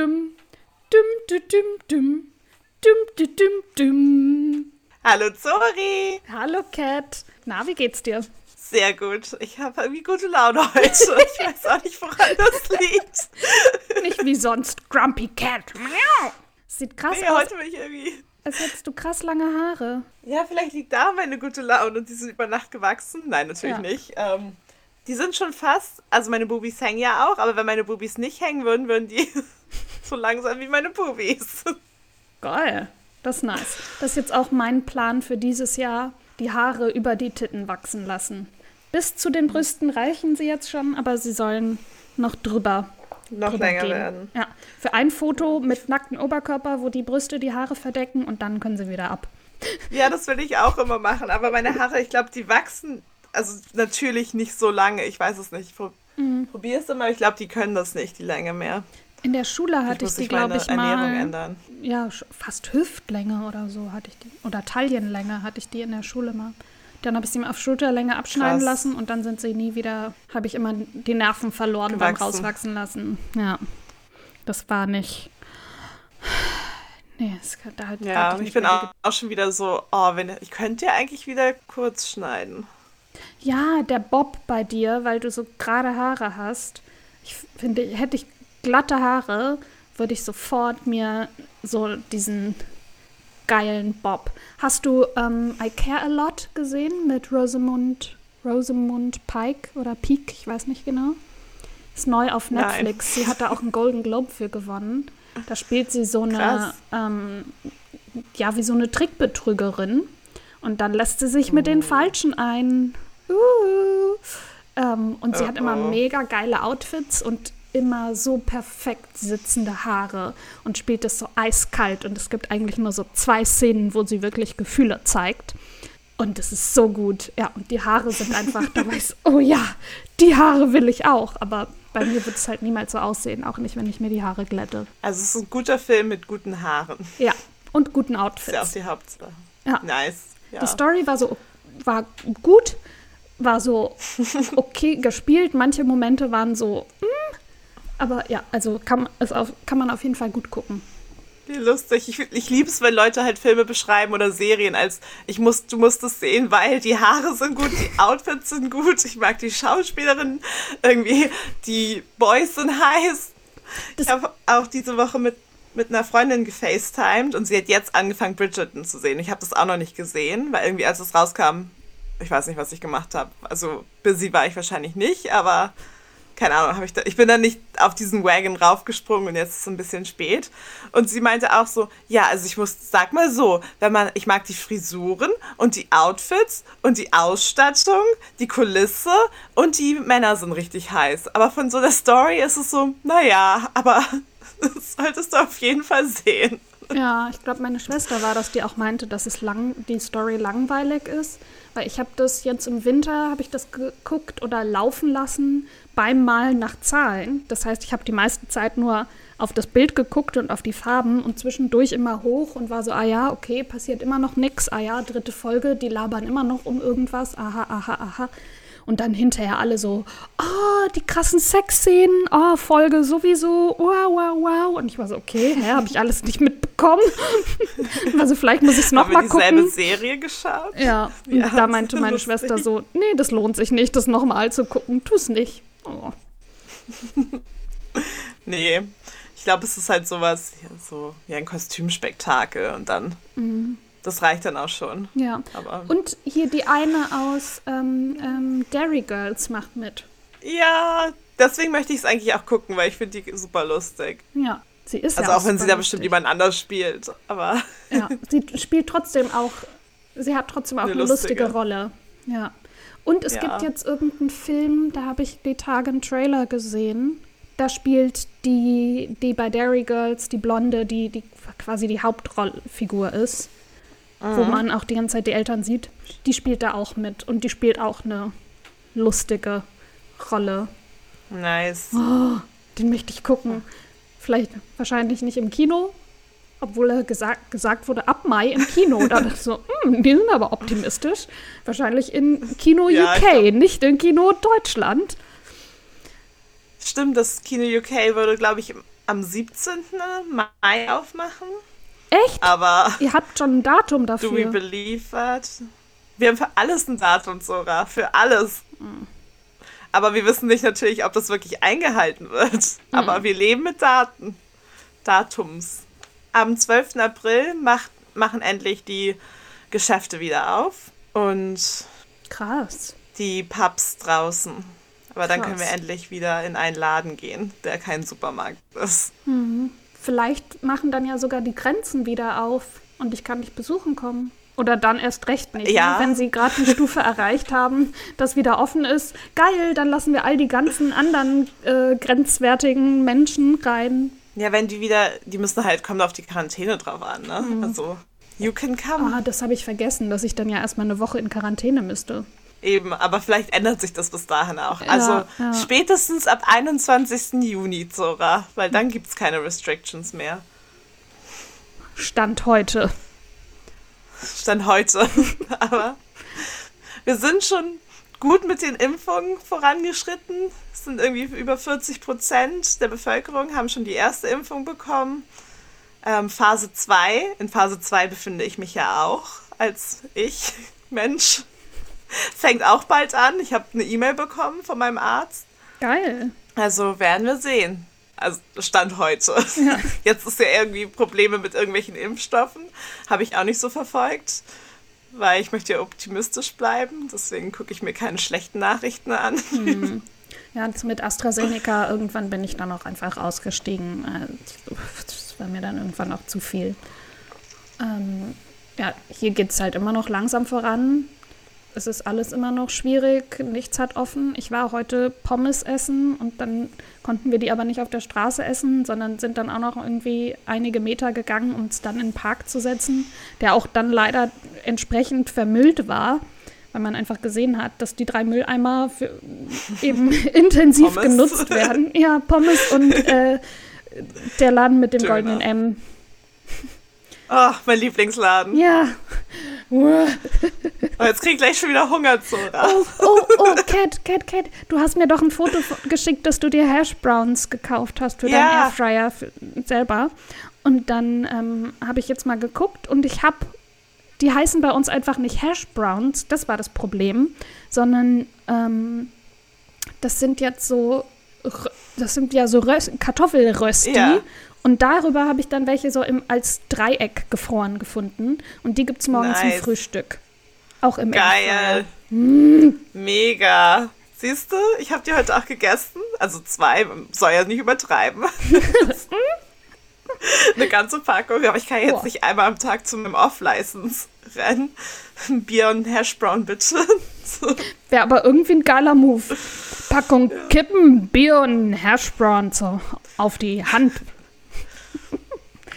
dum. Dum, dum, dum, dum. Dum, dum, dum. Hallo Zori. Hallo Cat. Na, wie geht's dir? Sehr gut. Ich habe irgendwie gute Laune heute. Ich weiß auch nicht, woran das liegt. Nicht wie sonst. Grumpy Cat. Sieht krass Nee, aus, heute bin ich irgendwie. als hättest du krass lange Haare. Ja, vielleicht liegt da meine gute Laune und die sind über Nacht gewachsen. Nein, natürlich Ja. nicht. Ähm, die sind schon fast, also meine Bubis hängen ja auch, aber wenn meine Bubis nicht hängen würden, würden die so lang sein wie meine Bubis. Geil. Das ist nice. Das ist jetzt auch mein Plan für dieses Jahr. Die Haare über die Titten wachsen lassen. Bis zu den Brüsten reichen sie jetzt schon, aber sie sollen noch drüber. Noch drüber länger gehen. werden. Ja. Für ein Foto mit nacktem Oberkörper, wo die Brüste die Haare verdecken und dann können sie wieder ab. Ja, das will ich auch immer machen, aber meine Haare, ich glaube, die wachsen, also natürlich nicht so lange. Ich weiß es nicht. Ich pro Mhm. probiere es immer, ich glaube, die können das nicht, die Länge mehr. In der Schule hatte ich, muss die, ich glaube ich, Ernährung mal. ändern. Ja, fast Hüftlänge oder so hatte ich die. Oder Taillenlänge hatte ich die in der Schule mal. Dann habe ich sie mal auf Schulterlänge abschneiden Krass. lassen und dann sind sie nie wieder, habe ich immer die Nerven verloren beim Gewachsen. rauswachsen lassen. Ja, das war nicht. Nee, es kann da halt Ja, ich bin auch, auch schon wieder so, oh, wenn ich könnte ja eigentlich wieder kurz schneiden. Ja, der Bob bei dir, weil du so gerade Haare hast. Ich finde, hätte ich glatte Haare, würde ich sofort mir so diesen geilen Bob. Hast du ähm, I Care a Lot gesehen mit Rosamund, Rosamund Pike oder Peak? Ich weiß nicht genau. Ist neu auf Nein. Netflix. Sie hat da auch einen Golden Globe für gewonnen. Da spielt sie so eine, ähm, ja, wie so eine Trickbetrügerin. Und dann lässt sie sich mit den Falschen ein. Uh. Ähm, und sie Oh, hat immer mega geile Outfits und immer so perfekt sitzende Haare und spielt es so eiskalt. Und es gibt eigentlich nur so zwei Szenen, wo sie wirklich Gefühle zeigt. Und es ist so gut. Ja, und die Haare sind einfach, da weiß, oh ja, die Haare will ich auch. Aber bei mir wird es halt niemals so aussehen, auch nicht, wenn ich mir die Haare glätte. Also es ist ein guter Film mit guten Haaren. Ja, und guten Das ist ja auch Outfits. die Hauptsache. Ja. Nice. Ja. Die Story war so war gut, war so okay gespielt. Manche Momente waren so, mm, aber ja, also kann, es auf, kann man auf jeden Fall gut gucken. Wie lustig. Ich, ich liebe es, wenn Leute halt Filme beschreiben oder Serien als ich muss, du musst es sehen, weil die Haare sind gut, die Outfits sind gut, ich mag die Schauspielerin, irgendwie die Boys sind heiß. Das- ich habe auch diese Woche mit, mit einer Freundin gefacetimed und sie hat jetzt angefangen, Bridgerton zu sehen. Ich habe das auch noch nicht gesehen, weil irgendwie als es rauskam, ich weiß nicht, was ich gemacht habe. Also busy war ich wahrscheinlich nicht, aber keine Ahnung, habe ich da, ich bin dann nicht auf diesen Wagon raufgesprungen und jetzt ist es ein bisschen spät. Und sie meinte auch so, ja, also ich muss, sag mal so, wenn man, ich mag die Frisuren und die Outfits und die Ausstattung, die Kulisse und die Männer sind richtig heiß. Aber von so der Story ist es so, naja, aber das solltest du auf jeden Fall sehen. Ja, ich glaube, meine Schwester war das, die auch meinte, dass es lang, die Story langweilig ist. Weil ich habe das jetzt im Winter, habe ich das geguckt oder laufen lassen beim Malen nach Zahlen. Das heißt, ich habe die meiste Zeit nur auf das Bild geguckt und auf die Farben und zwischendurch immer hoch und war so, ah ja, okay, passiert immer noch nix. Ah ja, dritte Folge, die labern immer noch um irgendwas. Aha, aha, aha. Und dann hinterher alle so, oh, die krassen Sexszenen, oh, Folge sowieso, wow, wow, wow. Und ich war so, okay, hä, habe ich alles nicht mitbekommen? also vielleicht muss ich es Haben wir nochmal dieselbe gucken. Serie geschaut? Ja, und Ja, da meinte meine lustig. Schwester so, nee, das lohnt sich nicht, das nochmal zu gucken, tu's nicht. Oh. Nee. Ich glaube, es ist halt sowas, ja, so wie ein Kostümspektakel und dann, das reicht dann auch schon. Ja. Aber Und hier die eine aus ähm, ähm, Dairy Girls macht mit. ja, deswegen möchte ich es eigentlich auch gucken, weil ich finde die super lustig. Ja, sie ist Also ja auch wenn sie da bestimmt jemand anders spielt. Aber Ja, sie spielt trotzdem auch, sie hat trotzdem auch eine, Eine lustige lustige. Rolle. Ja. Und es Ja. gibt jetzt irgendeinen Film, da habe ich die Tage einen Trailer gesehen. Da spielt die, die bei Dairy Girls, die Blonde, die, die quasi die Hauptrollfigur ist, wo Mhm. man auch die ganze Zeit die Eltern sieht, die spielt da auch mit und die spielt auch eine lustige Rolle. nice. Oh, den möchte ich gucken. Vielleicht wahrscheinlich nicht im Kino, obwohl er gesagt, gesagt wurde, ab Mai im Kino. Da dachte ich so, hm, die sind aber optimistisch. Wahrscheinlich in Kino Ja, UK, nicht in Kino Deutschland. Stimmt, das Kino UK würde, glaube ich, am 17. Mai aufmachen. Echt? Aber Ihr habt schon ein Datum do we dafür. believe that? Wir haben für alles ein Datum, Sora. Für alles. Aber wir wissen nicht natürlich, ob das wirklich eingehalten wird. Aber wir leben mit Daten. Datums. Am 12. April macht, machen endlich die Geschäfte wieder auf. Und Krass. die Pubs draußen. Aber dann können wir Krass. endlich wieder in einen Laden gehen, der kein Supermarkt ist. Vielleicht machen dann ja sogar die Grenzen wieder auf und ich kann dich besuchen kommen. Oder dann erst recht nicht. Ja. Ne? Wenn sie gerade eine Stufe erreicht haben, das wieder offen ist. Geil, dann lassen wir all die ganzen anderen äh, grenzwertigen Menschen rein. Ja, wenn die wieder, die müssen halt, kommt auf die Quarantäne drauf an, ne? Mhm. Also, you can come. Ah, das habe ich vergessen, dass ich dann ja erstmal eine Woche in Quarantäne müsste. Eben, aber vielleicht ändert sich das bis dahin auch. Also ja. spätestens ab 21. Juni, Zora, weil dann gibt es keine Restrictions mehr. Stand heute. Stand heute. aber wir sind schon gut mit den Impfungen vorangeschritten. Es sind irgendwie über 40 Prozent der Bevölkerung haben schon die erste Impfung bekommen. Ähm, Phase 2, in Phase 2 befinde ich mich ja auch als ich, Mensch. Fängt auch bald an. Ich habe eine E-Mail bekommen von meinem Arzt. Geil. Also werden wir sehen. Also Stand heute. Jetzt ist ja irgendwie Probleme mit irgendwelchen Impfstoffen. Habe ich auch nicht so verfolgt, weil ich möchte ja optimistisch bleiben. Deswegen gucke ich mir keine schlechten Nachrichten an. Ja, jetzt mit AstraZeneca, irgendwann bin ich dann auch einfach ausgestiegen. Äh, Das war mir dann irgendwann auch zu viel. Ähm, ja, hier geht es halt immer noch langsam voran. Es ist alles immer noch schwierig, nichts hat offen. Ich war heute Pommes essen und dann konnten wir die aber nicht auf der Straße essen, sondern sind dann auch noch irgendwie einige Meter gegangen, um es dann in den Park zu setzen, der auch dann leider entsprechend vermüllt war, weil man einfach gesehen hat, dass die drei Mülleimer für eben intensiv Pommes. genutzt werden. Ja, Pommes und äh, der Laden mit dem Döner. goldenen M. Oh, mein Lieblingsladen. Ja. Oh, jetzt krieg ich gleich schon wieder Hunger, Zora. Oh, oh, oh, Cat, Cat, Cat. Du hast mir doch ein Foto geschickt, dass du dir Hash Browns gekauft hast für deinen Ja. Airfryer für, selber. Und dann ähm, habe ich jetzt mal geguckt und ich habe, die heißen bei uns einfach nicht Hash Browns, das war das Problem, sondern ähm, das sind jetzt so, das sind ja so Röst, Kartoffelrösti. Ja. Und darüber habe ich dann welche so im, als Dreieck gefroren gefunden. Und die gibt es morgens zum Nice. Frühstück. Auch im. Geil. Mega. Siehst du, ich habe die heute auch gegessen. Also zwei, soll ja nicht übertreiben. Eine ganze Packung, aber ich kann jetzt Boah. nicht einmal am Tag zu meinem Off-License rennen. Ein Bier und ein Hashbrown, bitte. So. Wäre aber irgendwie ein geiler Move. Packung Kippen, Bier und Hashbrown so auf die Hand.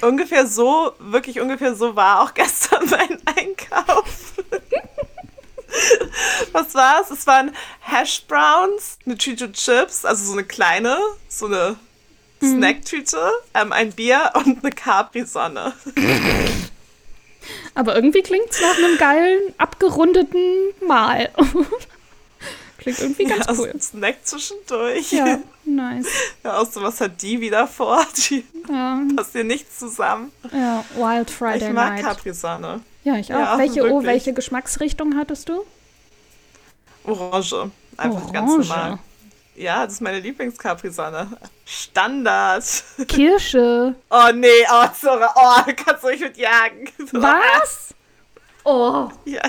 Ungefähr so, wirklich ungefähr so war auch gestern mein Einkauf. Was war's? Es waren Hashbrowns, eine Tüte Chips, also so eine kleine, so eine Snacktüte, ähm, ein Bier und eine Capri-Sonne. Aber irgendwie klingt es nach einem geilen, abgerundeten Mahl. klingt irgendwie ganz Ja, cool. ein Snack zwischendurch. Ja, nice. Ja, so, was hat die wieder vor? Die Ja, passt hier nichts zusammen. ja Wild Friday ich mag Night. Capri-Sonne. Ja, ich auch. Ja, welche, oh, welche Geschmacksrichtung hattest du? Orange. Einfach ganz Orange. normal. Ja, das ist meine Lieblings-Capri-Sonne. Standard. Kirsche. Oh nee, oh, Zora, oh, kannst du mich mit jagen. Was? Oh. Ja.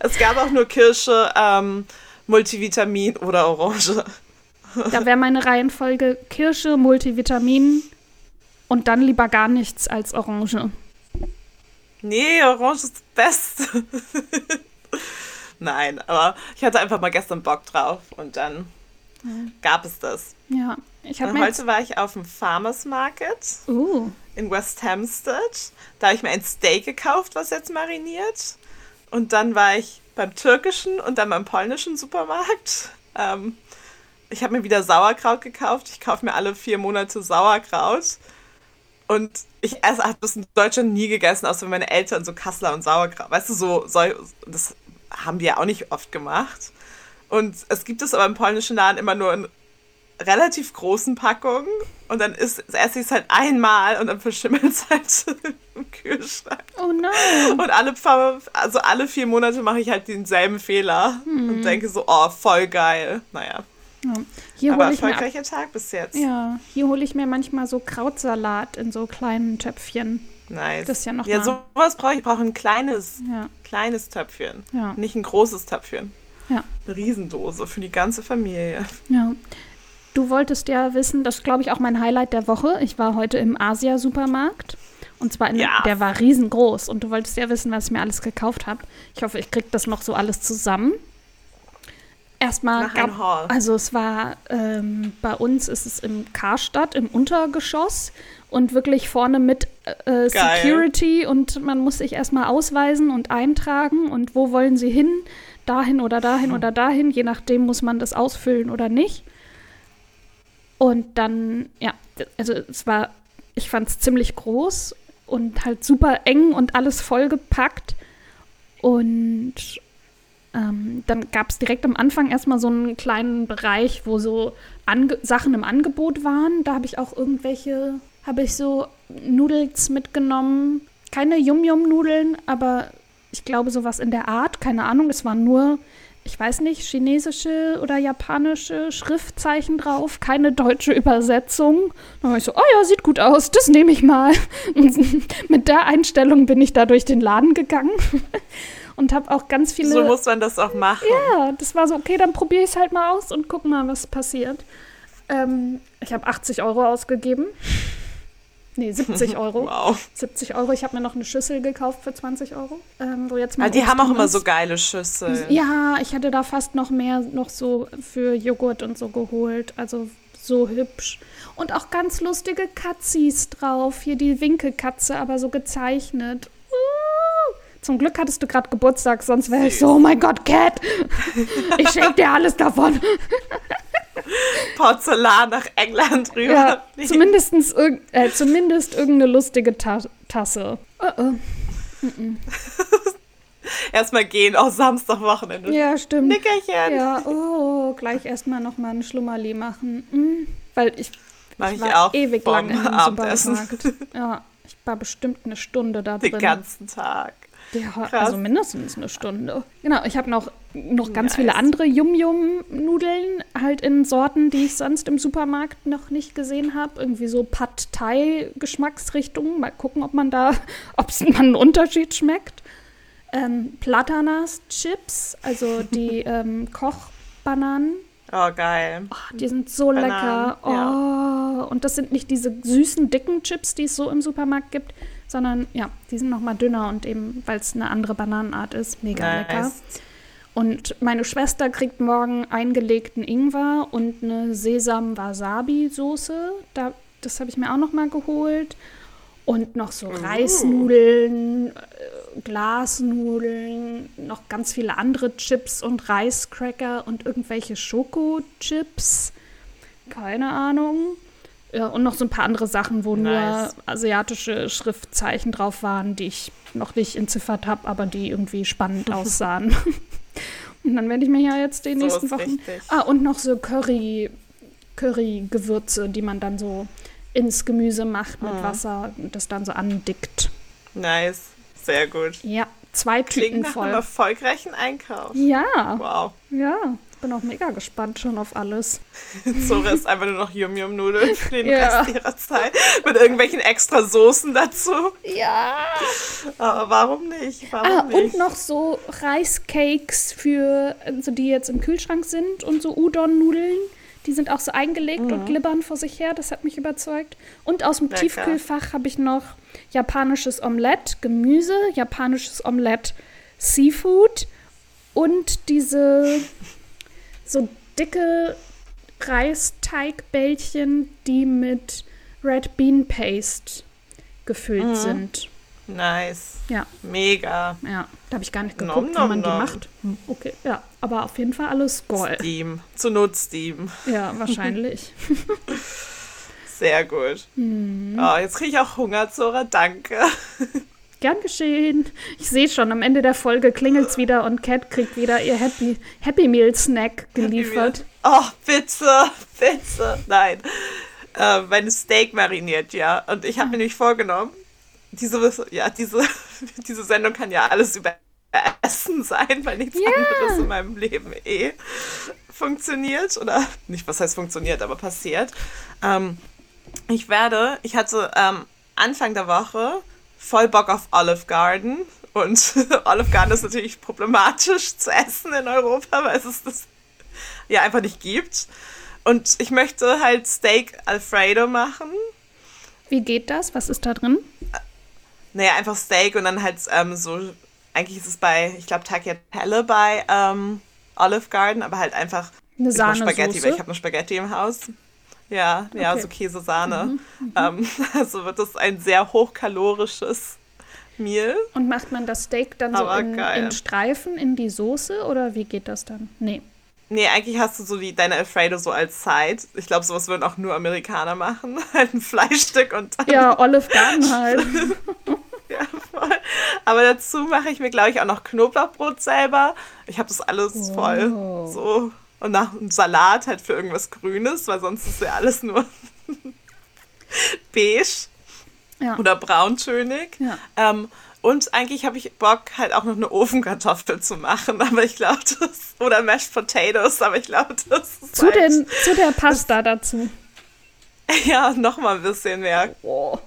Es gab auch nur Kirsche, ähm, Multivitamin oder Orange. Da wäre meine Reihenfolge Kirsche, Multivitamin und dann lieber gar nichts als Orange. Nee, Orange ist das Beste. Nein, aber ich hatte einfach mal gestern Bock drauf und dann gab es das. Ja, ich habe heute war ich auf dem Farmers Market uh, in West Hampstead. Da habe ich mir ein Steak gekauft, was jetzt mariniert. Und dann war ich beim türkischen und dann beim polnischen Supermarkt. Ähm, ich habe mir wieder Sauerkraut gekauft. Ich kaufe mir alle vier Monate Sauerkraut. Und ich habe das in Deutschland nie gegessen, außer meine Eltern so Kassler und Sauerkraut. Weißt du, so, so das haben ja auch nicht oft gemacht. Und es gibt es aber im polnischen Laden immer nur in relativ großen Packung und dann ist, esse ich es halt einmal und dann verschimmelt es halt im Kühlschrank. Oh nein. Und alle, also alle vier Monate mache ich halt denselben Fehler und denke so, oh, voll geil. Naja, Ja. Hier aber erfolgreicher Tag bis jetzt. ja, hier hole ich mir manchmal so Krautsalat in so kleinen Töpfchen. Nice. Das ist ja noch Ja, sowas brauche ich. Ich brauche ein kleines, Ja, kleines Töpfchen. Ja. Nicht ein großes Töpfchen. ja, Eine Riesendose für die ganze Familie. ja. Du wolltest ja wissen, das ist, glaube ich, auch mein Highlight der Woche. Ich war heute im Asia-Supermarkt. Und zwar, in, Ja. der war riesengroß. Und du wolltest ja wissen, was ich mir alles gekauft habe. Ich hoffe, ich kriege das noch so alles zusammen. Erstmal Haul. Also es war, ähm, bei uns ist es im Karstadt, im Untergeschoss und wirklich vorne mit äh, Geil. Security und man muss sich erstmal ausweisen und eintragen und wo wollen sie hin? Dahin oder dahin oder dahin, je nachdem muss man das ausfüllen oder nicht. Und dann, ja, also es war, ich fand es ziemlich groß und halt super eng und alles vollgepackt. Und ähm, dann gab es direkt am Anfang erstmal so einen kleinen Bereich, wo so Ange Sachen im Angebot waren. Da habe ich auch irgendwelche, habe ich so Nudels mitgenommen. Keine Yum-Yum-Nudeln, aber ich glaube sowas in der Art. Keine Ahnung, es waren nur, ich weiß nicht, chinesische oder japanische Schriftzeichen drauf. Keine deutsche Übersetzung. Dann war ich so, oh ja, sieht gut aus, das nehme ich mal. Und mit der Einstellung bin ich da durch den Laden gegangen. Und habe auch ganz viele. So muss man das auch machen. Ja, das war so, okay, dann probiere ich es halt mal aus und guck mal, was passiert. Ähm, ich habe 80 Euro ausgegeben. Nee, 70 Euro. Wow. 70 Euro. Ich habe mir noch eine Schüssel gekauft für 20 Euro. Ähm, wo jetzt Ja, mein die haben auch immer ist. so geile Schüsseln. Ja, ich hatte da fast noch mehr noch so für Joghurt und so geholt. Also so hübsch. Und auch ganz lustige Katzis drauf. Hier die Winkelkatze, aber so gezeichnet. Uh. Zum Glück hattest du gerade Geburtstag, sonst wäre ich so, oh mein Gott, Cat, ich schenke dir alles davon. Porzellan nach England rüber. Ja, zumindestens irg äh, zumindest irgendeine lustige Ta Tasse. Oh, oh. Erstmal gehen, auch Samstagwochenende. Ja, stimmt. Nickerchen. Ja, oh, gleich erstmal nochmal einen Schlummerli machen. Mm, weil ich, Mach ich ich war auch ewig lang vorm im. Supermarkt. Ja, ich war bestimmt eine Stunde da Den drin. ganzen Tag. Ja, Krass. also mindestens eine Stunde. Genau, ich habe noch, noch ganz Nice. viele andere Yum-Yum-Nudeln, halt in Sorten, die ich sonst im Supermarkt noch nicht gesehen habe. Irgendwie so Pad Thai-Geschmacksrichtungen. Mal gucken, ob man da, ob es man einen Unterschied schmeckt. Ähm, Platanas-Chips, also die ähm, Kochbananen. Oh, geil. Oh, die sind so Bananen, lecker. Oh, ja. und das sind nicht diese süßen, dicken Chips, die es so im Supermarkt gibt, sondern ja, die sind noch mal dünner und eben, weil es eine andere Bananenart ist, mega lecker. Nice. Und meine Schwester kriegt morgen eingelegten Ingwer und eine Sesam-Wasabi-Soße. Da, das habe ich mir auch noch mal geholt. Und noch so Reisnudeln, äh, Glasnudeln, noch ganz viele andere Chips und Reiscracker und irgendwelche Schokochips. Keine Ahnung. Ja, und noch so ein paar andere Sachen, wo Nice. nur asiatische Schriftzeichen drauf waren, die ich noch nicht entziffert habe, aber die irgendwie spannend aussahen. und dann werde ich mir ja jetzt die So nächsten Wochen. richtig. Ah, und noch so Curry, Curry-Gewürze, die man dann so ins Gemüse macht mit Mhm. Wasser und das dann so andickt. Nice. Sehr gut. Ja, zwei Klingt Tüten nach einem voll. erfolgreichen Einkauf. Ja, Wow. ja. Bin auch mega gespannt schon auf alles. Zora ist einfach nur noch Yum-Yum-Nudeln für den Ja. Rest ihrer Zeit. Mit irgendwelchen extra Soßen dazu. Ja. Aber warum nicht? Warum Ah, nicht? und noch so Reiscakes für, also die jetzt im Kühlschrank sind und so Udon-Nudeln. Die sind auch so eingelegt und glibbern vor sich her. Das hat mich überzeugt. Und aus dem Lecker. Tiefkühlfach habe ich noch japanisches Omelette, Gemüse, japanisches Omelette, Seafood und diese so dicke Reisteigbällchen, die mit Red Bean Paste gefüllt sind. Nice. Ja. Mega. Ja, da habe ich gar nicht Nom, geguckt, wie nom, man die nom. macht. Hm, Okay, ja, aber auf jeden Fall alles Gold. Steam. Zur Not Steam. Ja, wahrscheinlich. Sehr gut. Hm. Oh, jetzt kriege ich auch Hunger, Zora. Danke. Gern geschehen. Ich sehe schon, am Ende der Folge klingelt es wieder und Cat kriegt wieder ihr Happy, Happy Meal Snack geliefert. Oh, bitte, bitte. Nein. Äh, meine Steak mariniert, ja. Und ich habe mir nämlich vorgenommen, diese, ja, diese, diese Sendung kann ja alles über Essen sein, weil nichts yeah. anderes in meinem Leben eh funktioniert. Oder nicht, was heißt funktioniert, aber passiert. Ähm, ich werde, ich hatte ähm, Anfang der Woche voll Bock auf Olive Garden. Und Olive Garden ist natürlich problematisch zu essen in Europa, weil es das ja einfach nicht gibt. Und ich möchte halt Steak Alfredo machen. Wie geht das? Was ist da drin? Naja, einfach Steak und dann halt ähm, so, eigentlich ist es bei, ich glaube, Tagliatelle bei ähm, Olive Garden, aber halt einfach eine Sahne Spaghetti, weil ich habe eine Spaghetti im Haus. Ja, ja, okay. so Käse-Sahne. Mhm, mhm. ähm, also wird das ein sehr hochkalorisches Meal. Und macht man das Steak dann so in, in, Streifen in die Soße oder wie geht das dann? Nee. Nee, eigentlich hast du so die, deine Alfredo so als Side. Ich glaube, sowas würden auch nur Amerikaner machen. halt ein Fleischstück und dann. Ja, Olive Garden halt. ja, voll. Aber dazu mache ich mir, glaube ich, auch noch Knoblauchbrot selber. Ich habe das alles oh. voll. So und nach einem Salat halt für irgendwas Grünes, weil sonst ist ja alles nur beige ja. oder brauntönig. Ja. Ähm, und eigentlich habe ich Bock, halt auch noch eine Ofenkartoffel zu machen, aber ich glaube, das. Oder Mashed Potatoes, aber ich glaube, das ist. Zu, halt, den, zu der Pasta das, dazu. Ja, nochmal ein bisschen mehr oh.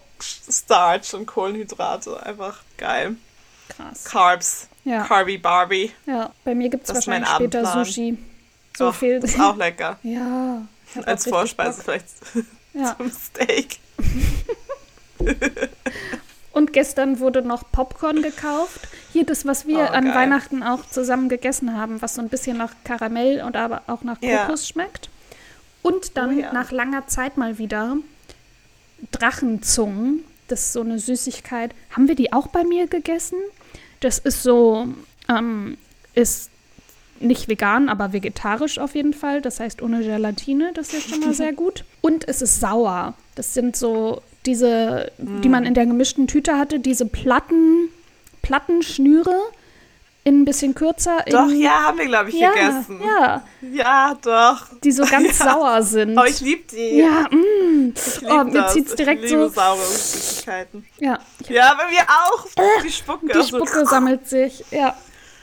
Starch und Kohlenhydrate. Einfach geil. Krass. Carbs. Ja. Carby Barbie. Ja, bei mir gibt es wahrscheinlich später Sushi. So Och, viel. Ist auch lecker. Ja. Als Vorspeise vielleicht ja. zum Steak. Und gestern wurde noch Popcorn gekauft. Hier das, was wir oh, an Weihnachten auch zusammen gegessen haben, was so ein bisschen nach Karamell und aber auch nach Kokos ja. schmeckt. Und dann oh, ja. nach langer Zeit mal wieder Drachenzungen. Das ist so eine Süßigkeit. Haben wir die auch bei mir gegessen? Das ist so, ähm, ist nicht vegan, aber vegetarisch auf jeden Fall. Das heißt ohne Gelatine, das ist schon mal sehr gut. Und es ist sauer. Das sind so diese, mm. die man in der gemischten Tüte hatte, diese Platten, Plattenschnüre in ein bisschen kürzer. Doch, ja, haben wir, glaube ich, ja, gegessen. Ja. Ja, doch. Die so ganz ja. sauer sind. Oh, ich liebe die. Ja, mm. Ich lieb oh, mir zieht es direkt ich liebe so. saure Süßigkeiten. Ja. Ja, bei mir auch. Äh, die Spucke. Die Spucke so. sammelt sich, ja.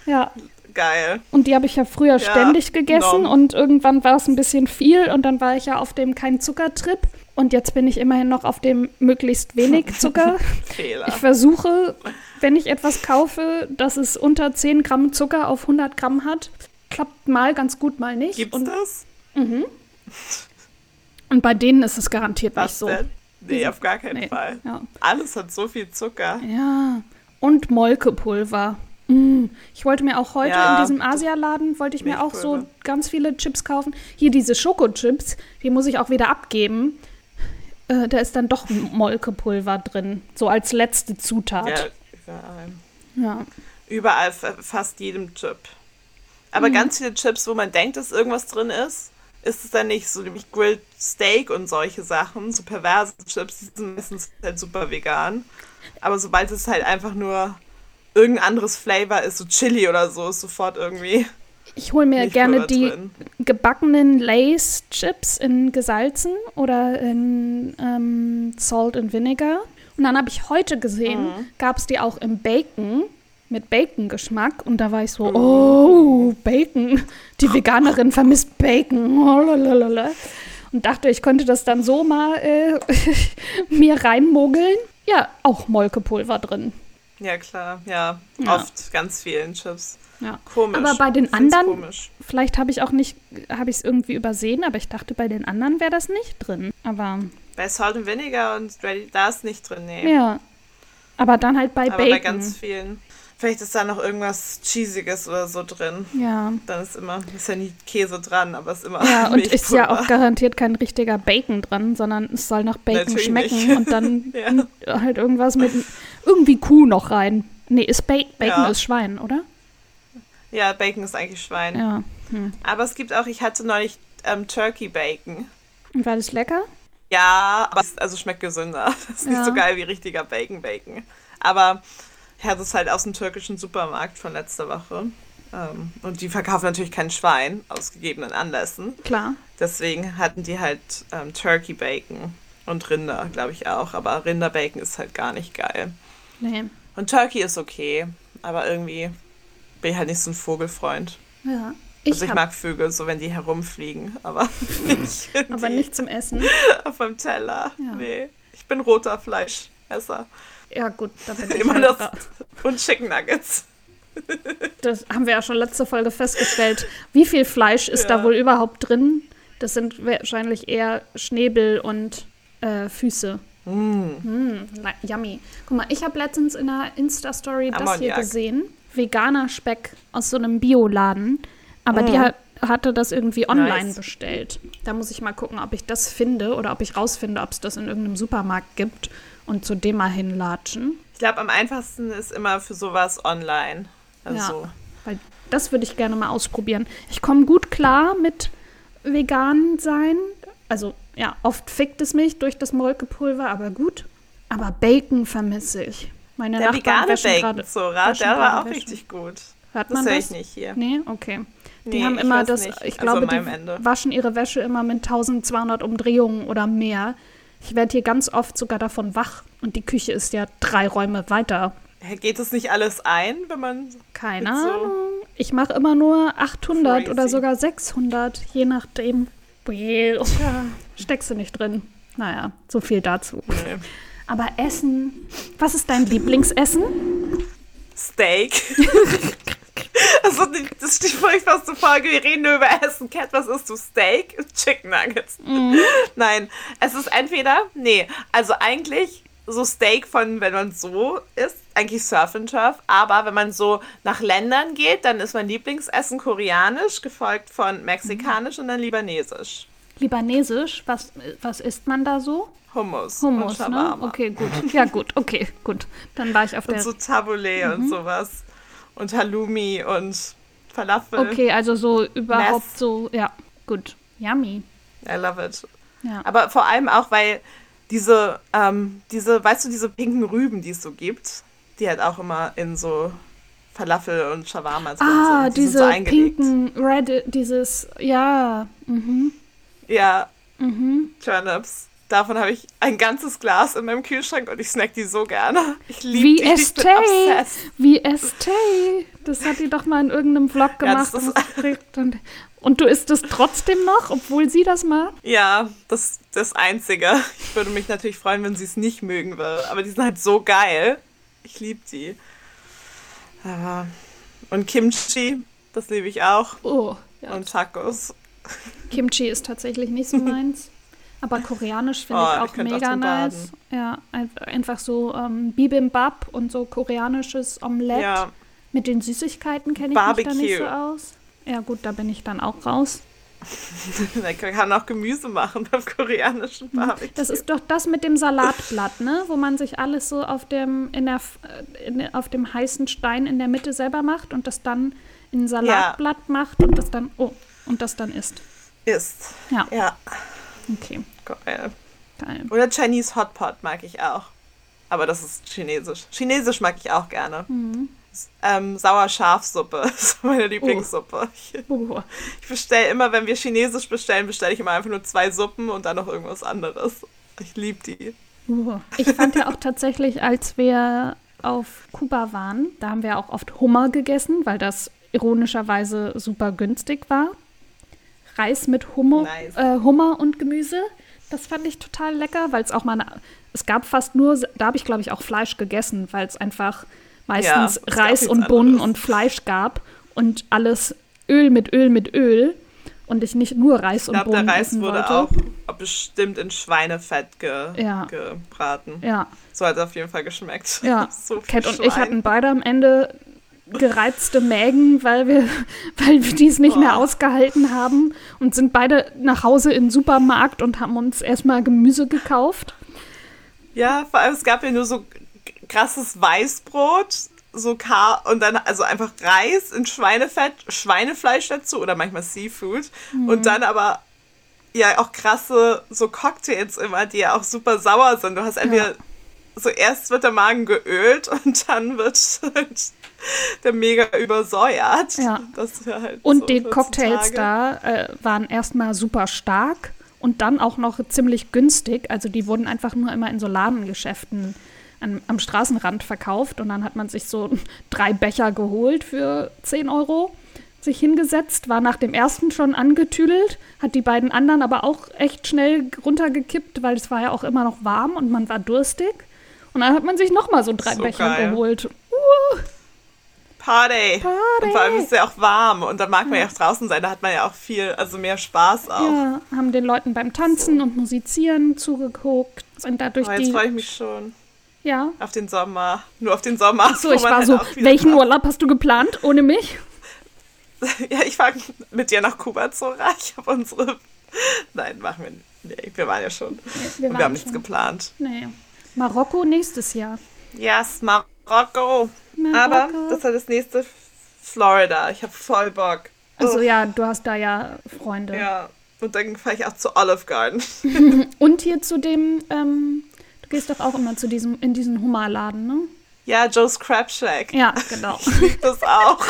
Ja. Geil. Und die habe ich ja früher ja, ständig gegessen nom. und irgendwann war es ein bisschen viel und dann war ich ja auf dem kein Zucker-Trip. Und jetzt bin ich immerhin noch auf dem möglichst wenig Zucker. Fehler. Ich versuche, wenn ich etwas kaufe, dass es unter 10 Gramm Zucker auf 100 Gramm hat. Klappt mal ganz gut, mal nicht. Gibt's und, das? Mhm. Und bei denen ist es garantiert Was nicht so. Denn? Nee, auf gar keinen nee. Fall. Ja. Alles hat so viel Zucker. Ja. Und Molkepulver. Mm. Ich wollte mir auch heute ja, in diesem Asialaden, wollte ich mir auch so ganz viele Chips kaufen. Hier diese Schokochips, die muss ich auch wieder abgeben. Äh, da ist dann doch Molkepulver drin, so als letzte Zutat. Ja, überall. Ja. Überall, fast jedem Chip. Aber mhm. ganz viele Chips, wo man denkt, dass irgendwas drin ist, ist es dann nicht so, nämlich Grilled Steak und solche Sachen, so perverse Chips, die sind meistens halt super vegan. Aber sobald es halt einfach nur irgendein anderes Flavor ist, so Chili oder so, ist sofort irgendwie. Ich hole mir gerne die drin. gebackenen Lace-Chips in gesalzen oder in ähm, Salt and Vinegar. Und dann habe ich heute gesehen, mhm. gab es die auch im Bacon mit Bacon-Geschmack. Und da war ich so, mhm. oh, Bacon. Die Veganerin vermisst Bacon. Und dachte, ich könnte das dann so mal äh, mir reinmogeln. Ja, auch Molkepulver drin. Ja, klar, ja. ja. Oft ganz vielen Chips. Ja. Komisch. Aber bei den anderen, komisch. vielleicht habe ich auch nicht, habe ich es irgendwie übersehen, aber ich dachte, bei den anderen wäre das nicht drin. Aber. Bei Salt and Vinegar und Ready, da ist nicht drin, nee. Ja. Aber dann halt bei aber Bacon. bei ganz vielen. Vielleicht ist da noch irgendwas Cheesiges oder so drin. Ja. Dann ist immer, ist ja nie Käse dran, aber ist immer. Ja, und ist ja auch garantiert kein richtiger Bacon dran, sondern es soll nach Bacon Natürlich schmecken nicht. und dann ja. halt irgendwas mit irgendwie Kuh noch rein. Nee, ist ba Bacon ja. ist Schwein, oder? Ja, Bacon ist eigentlich Schwein. Ja. Hm. Aber es gibt auch, ich hatte neulich ähm, Turkey Bacon. Und war das lecker? Ja, aber es also schmeckt gesünder. Das ist ja. nicht so geil wie richtiger Bacon Bacon. Aber Ich hatte es halt aus dem türkischen Supermarkt von letzter Woche. Ähm, und die verkaufen natürlich kein Schwein aus gegebenen Anlässen. Klar. Deswegen hatten die halt ähm, Turkey Bacon und Rinder, glaube ich auch. Aber Rinderbacon ist halt gar nicht geil. Nee. Und Turkey ist okay, aber irgendwie bin ich halt nicht so ein Vogelfreund. Ja. Ich also ich mag Vögel, so wenn die herumfliegen, aber nicht, aber nicht zum Essen. Auf dem Teller. Ja. Nee. Ich bin roter Fleischesser. Ja, gut, da bin ich Immer halt das Und Chicken Nuggets. Das haben wir ja schon letzte Folge festgestellt. Wie viel Fleisch ist ja. da wohl überhaupt drin? Das sind wahrscheinlich eher Schnäbel und äh, Füße. Mm. Mm, yummy. Guck mal, ich habe letztens in einer Insta-Story das hier gesehen. Veganer Speck aus so einem Bioladen. Aber mm. die hat, hatte das irgendwie online nice. bestellt. Da muss ich mal gucken, ob ich das finde oder ob ich rausfinde, ob es das in irgendeinem Supermarkt gibt und zu dem mal hinlatschen. Ich glaube, am einfachsten ist immer für sowas online. Also. Ja, weil das würde ich gerne mal ausprobieren. Ich komme gut klar mit vegan sein. Also ja, oft fickt es mich durch das Molkepulver, aber gut. Aber Bacon vermisse ich. Meine der Nachbarn vegane Bacon, grade, Zora, der war auch Wäsche. richtig gut. Hört man das? das? ich nicht hier. Nee, okay. Die nee, haben immer das, nicht. ich also glaube, die Ende. waschen ihre Wäsche immer mit 1200 Umdrehungen oder mehr. Ich werde hier ganz oft sogar davon wach und die Küche ist ja drei Räume weiter. Geht es nicht alles ein, wenn man. Keine so Ahnung. Ich mache immer nur 800 crazy. oder sogar 600, je nachdem. Ja, steckst du nicht drin. Naja, so viel dazu. Nee. Aber Essen, was ist dein Lieblingsessen? Steak. Also das ist die furchtbarste Folge. Wir reden nur über Essen. Cat, was isst du? Steak? Chicken Nuggets. Mhm. Nein, es ist entweder, nee, also eigentlich so Steak von, wenn man so isst, eigentlich Surf and Turf. Aber wenn man so nach Ländern geht, dann ist mein Lieblingsessen koreanisch, gefolgt von mexikanisch mhm. und dann libanesisch. Libanesisch? Was, was isst man da so? Hummus. Hummus, ne? Okay, gut. Ja, gut, okay, gut. Dann war ich auf und der. so Tabbouleh mhm. und sowas und Halloumi und Falafel. Okay, also so überhaupt Mess. so, ja, gut. Yummy. I love it. Ja. Aber vor allem auch, weil diese, ähm, diese, weißt du, diese pinken Rüben, die es so gibt, die halt auch immer in so Falafel und Shawarma sind. Ah, die diese so pinken Red, dieses, ja. Mhm. Ja. Mhm. Turnips. Davon habe ich ein ganzes Glas in meinem Kühlschrank und ich snack die so gerne. Ich liebe die. ST. Wie ST. Das hat die doch mal in irgendeinem Vlog gemacht. Ja, und, und, du isst es trotzdem noch, obwohl sie das macht? Ja, das ist das Einzige. Ich würde mich natürlich freuen, wenn sie es nicht mögen würde. Aber die sind halt so geil. Ich liebe die. Und Kimchi, das liebe ich auch. Oh, ja. Und Tacos. Kimchi ist tatsächlich nicht so meins. Aber koreanisch finde oh, ich auch mega auch nice. Ja, einfach so ähm, Bibimbap und so koreanisches Omelette. Ja. Mit den Süßigkeiten kenne ich Barbecue. mich da nicht so aus. Ja, gut, da bin ich dann auch raus. Man kann auch Gemüse machen beim koreanischen mhm. Barbecue. Das ist doch das mit dem Salatblatt, ne? Wo man sich alles so auf dem, in der, äh, in, auf dem heißen Stein in der Mitte selber macht und das dann in ein Salatblatt ja. macht und das dann, oh, und das dann isst. Isst. Ja. Ja. Okay. Geil. Geil. Oder Chinese Hotpot mag ich auch. Aber das ist chinesisch. Chinesisch mag ich auch gerne. Mhm. Ähm, Sauerschafsuppe ist meine Lieblingssuppe. Uh. Uh. Ich bestelle immer, wenn wir Chinesisch bestellen, bestelle ich immer einfach nur zwei Suppen und dann noch irgendwas anderes. Ich liebe die. Uh. Ich fand ja auch tatsächlich, als wir auf Kuba waren, da haben wir auch oft Hummer gegessen, weil das ironischerweise super günstig war. Reis mit Hummer, nice. äh, Hummer und Gemüse. Das fand ich total lecker, weil es auch mal, es gab fast nur, da habe ich glaube ich auch Fleisch gegessen, weil es einfach meistens ja, Reis und Bohnen und Fleisch gab und alles Öl mit Öl mit Öl und ich nicht nur Reis ich glaub, und Bohnen der Reis essen wurde wollte. auch bestimmt in Schweinefett ge ja. gebraten. Ja. So hat es auf jeden Fall geschmeckt. Ja. so Cat und ich hatten beide am Ende gereizte Mägen, weil wir, weil wir dies nicht oh. mehr ausgehalten haben und sind beide nach Hause in den Supermarkt und haben uns erstmal Gemüse gekauft. Ja, vor allem es gab ja nur so krasses Weißbrot, so Kar und dann also einfach Reis in Schweinefett, Schweinefleisch dazu oder manchmal Seafood mhm. und dann aber ja auch krasse so Cocktails immer, die ja auch super sauer sind. Du hast entweder ja so erst wird der Magen geölt und dann wird der mega übersäuert. Ja. Das wär halt Und so die 14 Cocktails Tage. da äh, waren erstmal super stark und dann auch noch ziemlich günstig. Also die wurden einfach nur immer in so Ladengeschäften an, am Straßenrand verkauft und dann hat man sich so drei Becher geholt für 10 Euro, sich hingesetzt, war nach dem ersten schon angetüdelt, hat die beiden anderen aber auch echt schnell runtergekippt, weil es war ja auch immer noch warm und man war durstig. Und dann hat man sich nochmal so drei So Becher geil. geholt. Uh, Party. Party. Und vor allem ist es ja auch warm und dann mag man ja auch draußen sein, da hat man ja auch viel, also mehr Spaß auch. Ja, haben den Leuten beim Tanzen und Musizieren zugeguckt, sind dadurch Oh, jetzt freue ich mich schon Ja. auf den Sommer. Nur auf den Sommer. So, wo ich war halt so, welchen Urlaub hast du geplant ohne mich? Ja, ich fahre mit dir nach Kuba, Zora. Ich habe unsere. Nein, machen wir nicht. Nee, wir waren ja schon. Wir, wir haben nichts geplant. Nee. Marokko nächstes Jahr. Yes, Marokko. Aber Marokko. das ist halt das nächste Florida. Ich habe voll Bock. Also Oh, ja, du hast da ja Freunde. Ja. Und dann fahre ich auch zu Olive Garden. Und hier zu dem, ähm, gehst doch auch immer zu diesem, in diesen Hummerladen, ne? Ja, Joe's Crab Shack. Ja, genau. Ich lieb das auch.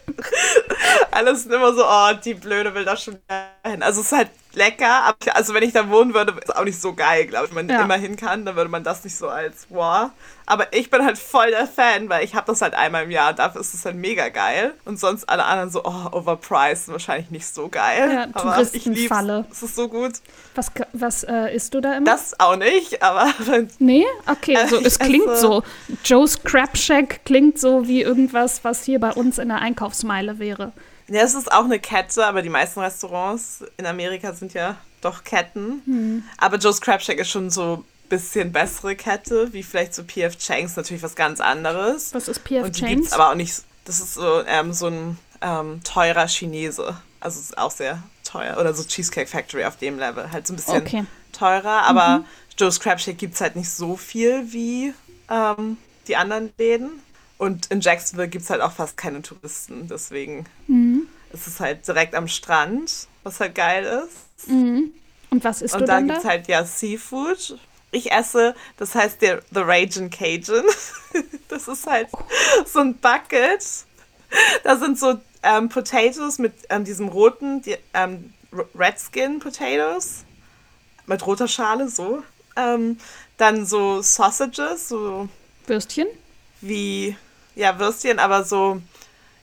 Alles sind immer so, oh, die Blöde will da schon hin. Also es ist halt lecker, aber also wenn ich da wohnen würde, ist es auch nicht so geil, glaube ich. Wenn man Ja. immer hin kann, dann würde man das nicht so als wow. Aber ich bin halt voll der Fan, weil ich habe das halt einmal im Jahr, dafür ist es halt mega geil. Und sonst alle anderen so, oh, overpriced, wahrscheinlich nicht so geil. Ja, aber ich. Touristenfalle. Es ist so gut. Was, was äh, isst du da immer? Das auch nicht, aber Nee? Okay, also es klingt esse- so. Joe's Crab Shack klingt so wie irgendwas, was hier bei uns in der Einkaufsmeile wäre. Ja, es ist auch eine Kette, aber die meisten Restaurants in Amerika sind ja doch Ketten. Hm. Aber Joe's Crab Shack ist schon so ein bisschen bessere Kette, wie vielleicht so P.F. Chang's, natürlich was ganz anderes. Was ist P.F. Die gibt's Chang's? aber auch nicht, das ist so, ähm, so ein ähm, teurer Chinese. Also ist auch sehr teuer. Oder so Cheesecake Factory auf dem Level. Halt so ein bisschen Okay. teurer, aber Joe's Crab Shack gibt es halt nicht so viel wie ähm, die anderen Läden. Und in Jacksonville gibt es halt auch fast keine Touristen, deswegen ist es halt direkt am Strand, was halt geil ist. Und was isst Und du da dann gibt es da? halt ja Seafood. Ich esse, das heißt der The Ragin' Cajun. Das ist halt so ein Bucket. Da sind so ähm, Potatoes mit ähm, diesem roten, die, ähm, Redskin Potatoes. Mit roter Schale, so. Ähm, dann so Sausages, so Würstchen? wie, ja, Würstchen, aber so,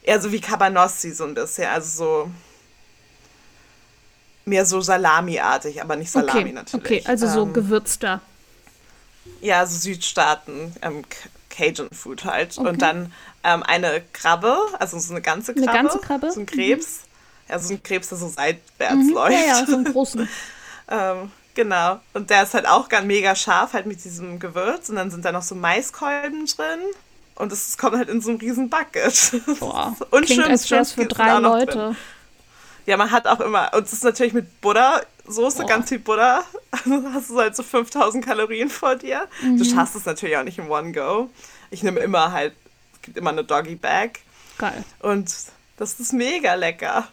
eher so wie Cabanossi so ein bisschen. Also so mehr so Salami-artig, aber nicht Salami Okay, natürlich. okay, also so ähm, gewürzter. Ja, so Südstaaten, ähm, Cajun Food halt. Okay. Und dann ähm, eine Krabbe, also so eine ganze Eine Krabbe. ganze Krabbe? So ein Krebs. Ja, so ein Krebs, der so seitwärts Mhm, läuft. ja, ja, so einen großen. ähm, genau. Und der ist halt auch ganz mega scharf, halt mit diesem Gewürz. Und dann sind da noch so Maiskolben drin. Und es kommt halt in so einem riesen Bucket. Boah, Und klingt, als wäre es für drei Leute. drin. Ja, man hat auch immer, und es ist natürlich mit Butter, Soße, Boah. ganz viel Butter. Also hast du halt so 5000 Kalorien vor dir. Mhm. Du schaffst es natürlich auch nicht im One Go. Ich nehme immer halt, es gibt immer eine Doggy Bag. Geil. Und das ist mega lecker.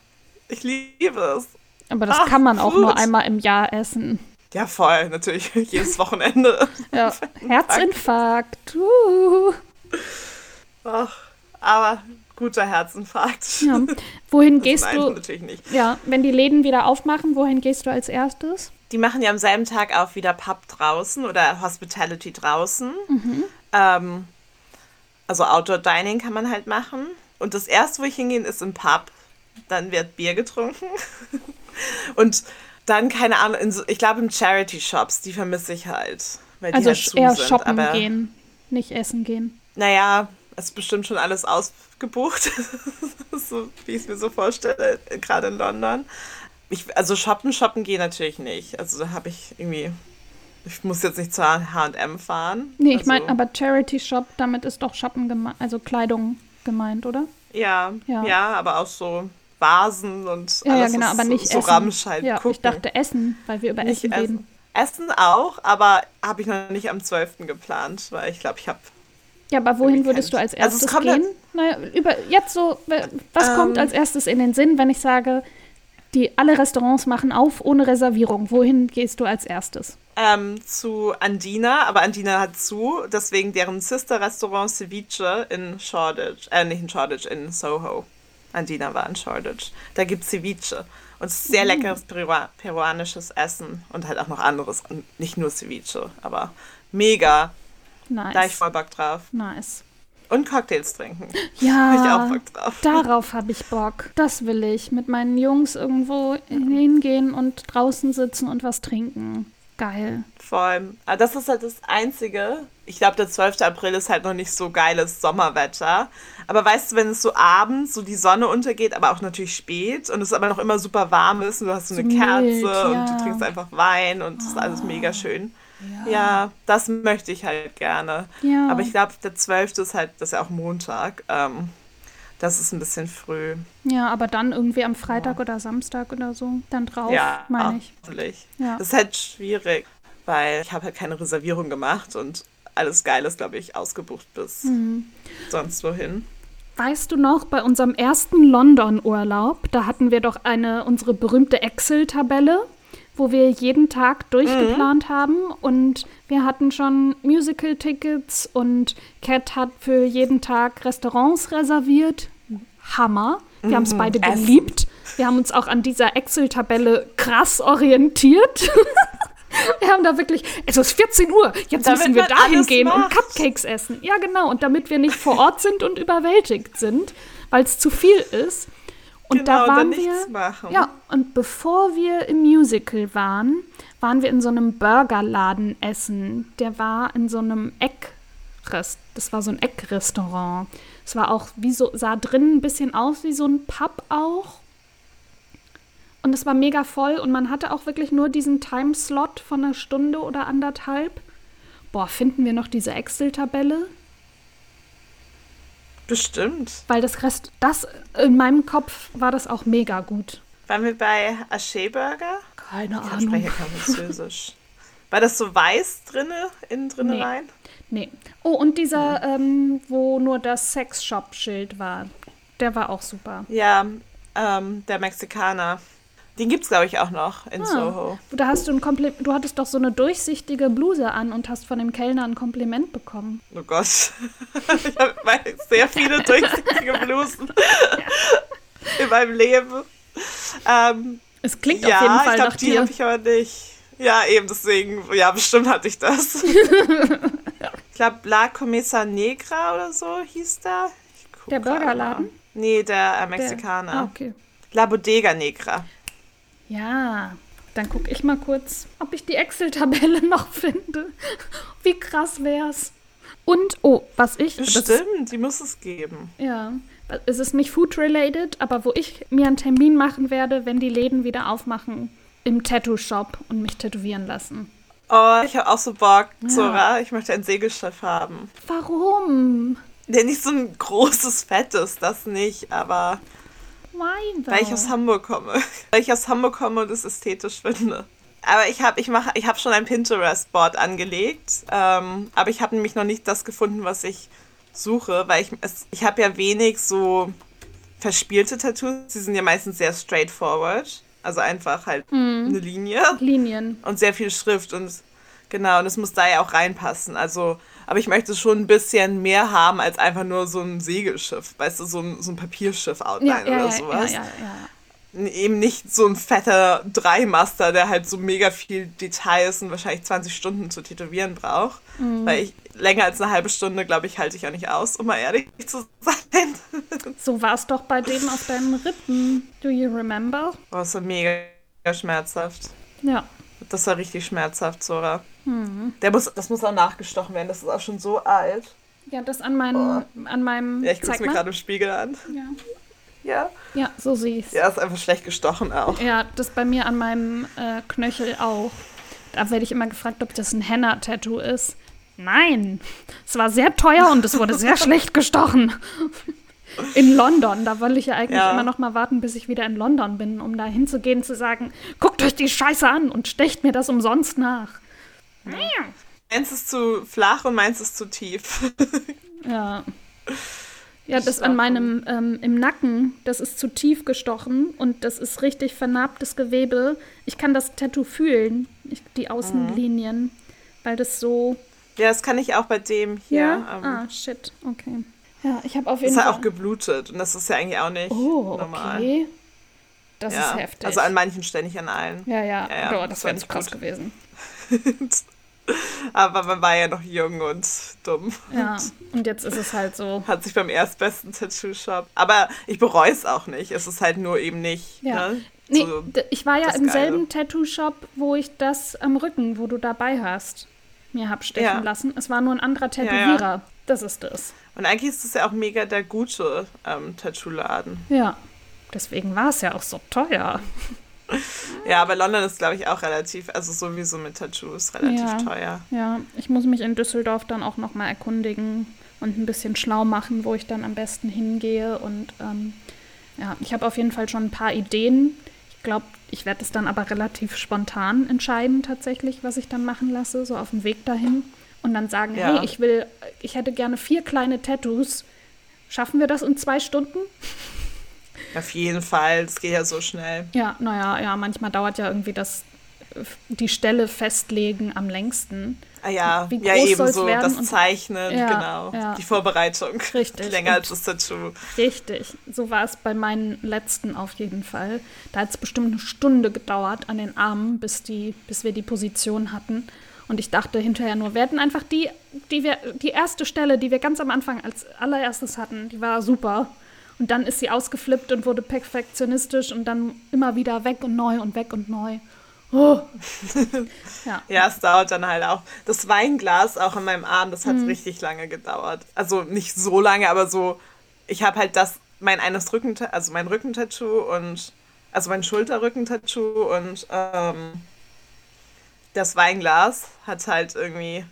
Ich liebe es. Aber das Ach, kann man auch nur gut. einmal im Jahr essen. Ja, voll, natürlich. Jedes Wochenende. Ja, Herzinfarkt. Uh. Ach, aber guter Herzinfarkt. Ja. Wohin Das gehst du? natürlich nicht. Ja, wenn die Läden wieder aufmachen, wohin gehst du als erstes? Die machen ja am selben Tag auch wieder Pub draußen oder Hospitality draußen. Mhm. Ähm, also Outdoor Dining kann man halt machen. Und das erste, wo ich hingehe, ist im Pub. Dann wird Bier getrunken. Und dann, keine Ahnung, so, ich glaube im Charity Shops, die vermisse ich halt. Weil die Also halt eher shoppen Aber gehen, nicht essen gehen. Naja, es ist bestimmt schon alles ausgebucht. so, wie ich es mir so vorstelle, gerade in London. Ich, also shoppen, shoppen gehen natürlich nicht. Also da habe ich irgendwie. Ich muss jetzt nicht zur HM fahren. Nee, ich also, meine, aber Charity Shop, damit ist doch Shoppen gemeint, also Kleidung gemeint, oder? Ja, Ja. ja, aber auch so Vasen und Ja, ja, alles genau, ist aber so, nicht so essen. Ramsch halt ja, gucken. ich dachte Essen, weil wir über nicht Essen reden. essen. Essen auch, aber habe ich noch nicht am 12. geplant, weil ich glaube, ich habe Ja, aber wohin würdest du als Also es erstes kommt gehen? Naja, über, jetzt so, was kommt Ähm. als erstes in den Sinn, wenn ich sage, Die alle Restaurants machen auf ohne Reservierung. Wohin gehst du als erstes? Ähm, zu Andina, aber Andina hat zu, deswegen deren Sister-Restaurant Ceviche in Shoreditch, äh, nicht in Shoreditch, in Soho. Andina war in Shoreditch. Da gibt es Ceviche. Und sehr Mm. leckeres Perua peruanisches Essen und halt auch noch anderes. Nicht nur Ceviche, aber mega. Da hab ich Nice. voll Bock drauf. Nice. Und Cocktails trinken. Hab ich auch Ja, Bock drauf. darauf habe ich Bock. Das will ich. Mit meinen Jungs irgendwo hingehen und draußen sitzen und was trinken. Geil. Voll. Aber das ist halt das Einzige. Ich glaube, der 12. April ist halt noch nicht so geiles Sommerwetter. Aber weißt du, wenn es so abends so die Sonne untergeht, aber auch natürlich spät und es aber noch immer super warm ist und du hast so eine So Kerze mild, und ja. du trinkst einfach Wein und es ist alles mega schön. Ja. das möchte ich halt gerne. Ja. Aber ich glaube, der 12. ist halt, das ist ja auch Montag. Ähm, das ist ein bisschen früh. Ja, aber dann irgendwie am Freitag oder Samstag oder so dann drauf, ja, meine ich. hoffentlich. Ja. Das ist halt schwierig, weil ich habe halt keine Reservierung gemacht und alles geil ist, glaube ich, ausgebucht bis Mhm. sonst wohin. Weißt du noch, bei unserem ersten London-Urlaub, da hatten wir doch eine, unsere berühmte Excel-Tabelle, wo wir jeden Tag durchgeplant haben und wir hatten schon Musical-Tickets und Cat hat für jeden Tag Restaurants reserviert. Hammer. Wir haben es beide geliebt. Wir haben uns auch an dieser Excel-Tabelle krass orientiert. Wir haben da wirklich, es ist 14 Uhr, jetzt Damit müssen wir dahin gehen und macht. Cupcakes essen. Ja, genau. Und damit wir nicht vor Ort sind und überwältigt sind, weil es zu viel ist. Und genau, da waren wir. nichts machen. Ja, und bevor wir im Musical waren, waren wir in so einem Burgerladen essen. Der war in so einem Eckrest. Das war so ein Eckrestaurant. Es war auch wie so, sah drinnen ein bisschen aus wie so ein Pub auch. Und es war mega voll und man hatte auch wirklich nur diesen Timeslot von einer Stunde oder anderthalb. Boah, finden wir noch diese Excel-Tabelle? Bestimmt. Weil das Rest, das in meinem Kopf war das auch mega gut. Waren wir bei Aché Burger? Keine Ich Ahnung. spreche kein Französisch. War das so weiß drinne, innen drinne Nee. rein? Nee. Oh, und dieser, ähm, wo nur das Sex-Shop-Schild war, der war auch super. Ja, ähm, der Mexikaner. Den gibt's glaube ich auch noch in Ah. Soho. Da hast du ein Kompli du hattest doch so eine durchsichtige Bluse an und hast von dem Kellner ein Kompliment bekommen. Oh Gott. ich habe sehr viele durchsichtige Blusen in meinem Leben. Ähm, Es klingt ja, auf jeden Fall ich glaube, nach die dir. habe ich aber nicht. Ja, eben deswegen. Ja, bestimmt hatte ich das. ich glaube, La Comesa Negra oder so hieß der. Der Burgerladen? Nee, der äh, Der- Mexikaner. Ah, okay. La Bodega Negra. Ja, dann gucke ich mal kurz, ob ich die Excel-Tabelle noch finde. Wie krass wär's. Und, oh, was ich. Bestimmt, die muss es geben. Ja, es ist nicht food-related, aber wo ich mir einen Termin machen werde, wenn die Läden wieder aufmachen, im Tattoo-Shop und mich tätowieren lassen. Oh, ich habe auch so Bock, Zora. Ich möchte ein Segelschiff haben. Warum? Der nicht so ein großes, fettes, das nicht, aber Though? weil ich aus Hamburg komme. Weil ich aus Hamburg komme und es ästhetisch finde. Aber ich habe ich mach, ich hab schon ein Pinterest-Board angelegt, ähm, aber ich habe nämlich noch nicht das gefunden, was ich suche, weil ich, es, ich habe ja wenig so verspielte Tattoos. Sie sind ja meistens sehr straightforward, also einfach halt eine Linie Linien. und sehr viel Schrift und genau, und es muss da ja auch reinpassen. Also, aber ich möchte schon ein bisschen mehr haben als einfach nur so ein Segelschiff, weißt du, so ein, so ein Papierschiff-Outline Ja, ja, oder ja, ja, sowas. ja, ja. Eben nicht so ein fetter Dreimaster, der halt so mega viel Details und wahrscheinlich 20 Stunden zu tätowieren braucht. Mhm. Weil ich länger als eine halbe Stunde, glaube ich, halte ich auch nicht aus, um mal ehrlich zu sein. So war es doch bei dem auf deinen Rippen. Do you remember? Das war mega schmerzhaft. Ja. Das war richtig schmerzhaft, Sora. Mhm. Der muss, das muss auch nachgestochen werden, das ist auch schon so alt. Ja, das an, meinem an meinem. Ja, ich gucke zeig mir gerade im Spiegel an. Ja. Ja. ja, so siehst Ja, ist einfach schlecht gestochen auch. Ja, das bei mir an meinem äh, Knöchel auch. Da werde ich immer gefragt, ob das ein Henna-Tattoo ist. Nein, es war sehr teuer und es wurde sehr schlecht gestochen. In London, da wollte ich ja eigentlich Ja. immer noch mal warten, bis ich wieder in London bin, um da hinzugehen, zu sagen, guckt euch die Scheiße an und stecht mir das umsonst nach. Meins ist zu flach und meins ist zu tief. Ja, Ja, das an meinem ähm, im Nacken, das ist zu tief gestochen und das ist richtig vernarbtes Gewebe. Ich kann das Tattoo fühlen, ich, die Außenlinien, mhm. weil das so. Ja, das kann ich auch bei dem hier. Ja? Ähm, ah, shit, okay. Ja, ich habe auf jeden Fall. Ist ja auch geblutet und das ist ja eigentlich auch nicht oh, normal. Okay. Das ja, ist heftig. Also an manchen Stellen, nicht an allen. Ja, ja. ja, ja oh, das wäre jetzt krass gut. gewesen. Aber man war ja noch jung und dumm. Ja, und jetzt ist es halt so. Hat sich beim erstbesten Tattoo-Shop. Aber ich bereue es auch nicht. Es ist halt nur eben nicht. Ja. Ne, nee, so ich war ja im Geile. selben Tattoo-Shop, wo ich das am Rücken, wo du dabei hast, mir hab stechen ja. lassen. Es war nur ein anderer Tätowierer. Ja, das ist es. Und eigentlich ist es ja auch mega der gute ähm, Tattoo-Laden. Ja. Deswegen war es ja auch so teuer. Ja, aber London ist, glaube ich, auch relativ, also sowieso mit Tattoos relativ ja, teuer. Ja, ich muss mich in Düsseldorf dann auch nochmal erkundigen und ein bisschen schlau machen, wo ich dann am besten hingehe. Und ähm, ja, ich habe auf jeden Fall schon ein paar Ideen. Ich glaube, ich werde es dann aber relativ spontan entscheiden, tatsächlich, was ich dann machen lasse, so auf dem Weg dahin. Und dann sagen, ja. hey, ich will, ich hätte gerne vier kleine Tattoos. Schaffen wir das in zwei Stunden? Auf jeden Fall, es geht ja so schnell. Ja, naja, ja, manchmal dauert ja irgendwie das die Stelle festlegen am längsten. Ah ja, Wie ja eben so das Zeichnen, ja, genau. Ja. Die Vorbereitung. Richtig. Länger als das Tattoo. Richtig. So war es bei meinen letzten auf jeden Fall. Da hat es bestimmt eine Stunde gedauert an den Armen, bis, die, bis wir die Position hatten. Und ich dachte hinterher nur, wir hätten einfach die, die wir, die erste Stelle, die wir ganz am Anfang als allererstes hatten, die war super. Und dann ist sie ausgeflippt und wurde perfektionistisch und dann immer wieder weg und neu und weg und neu. Oh. ja. ja, es dauert dann halt auch. Das Weinglas auch an meinem Arm, das hat mhm. richtig lange gedauert. Also nicht so lange, aber so, ich habe halt das, mein eines Rücken, also mein Rückentattoo und, also mein Schulterrückentattoo und ähm, das Weinglas hat halt irgendwie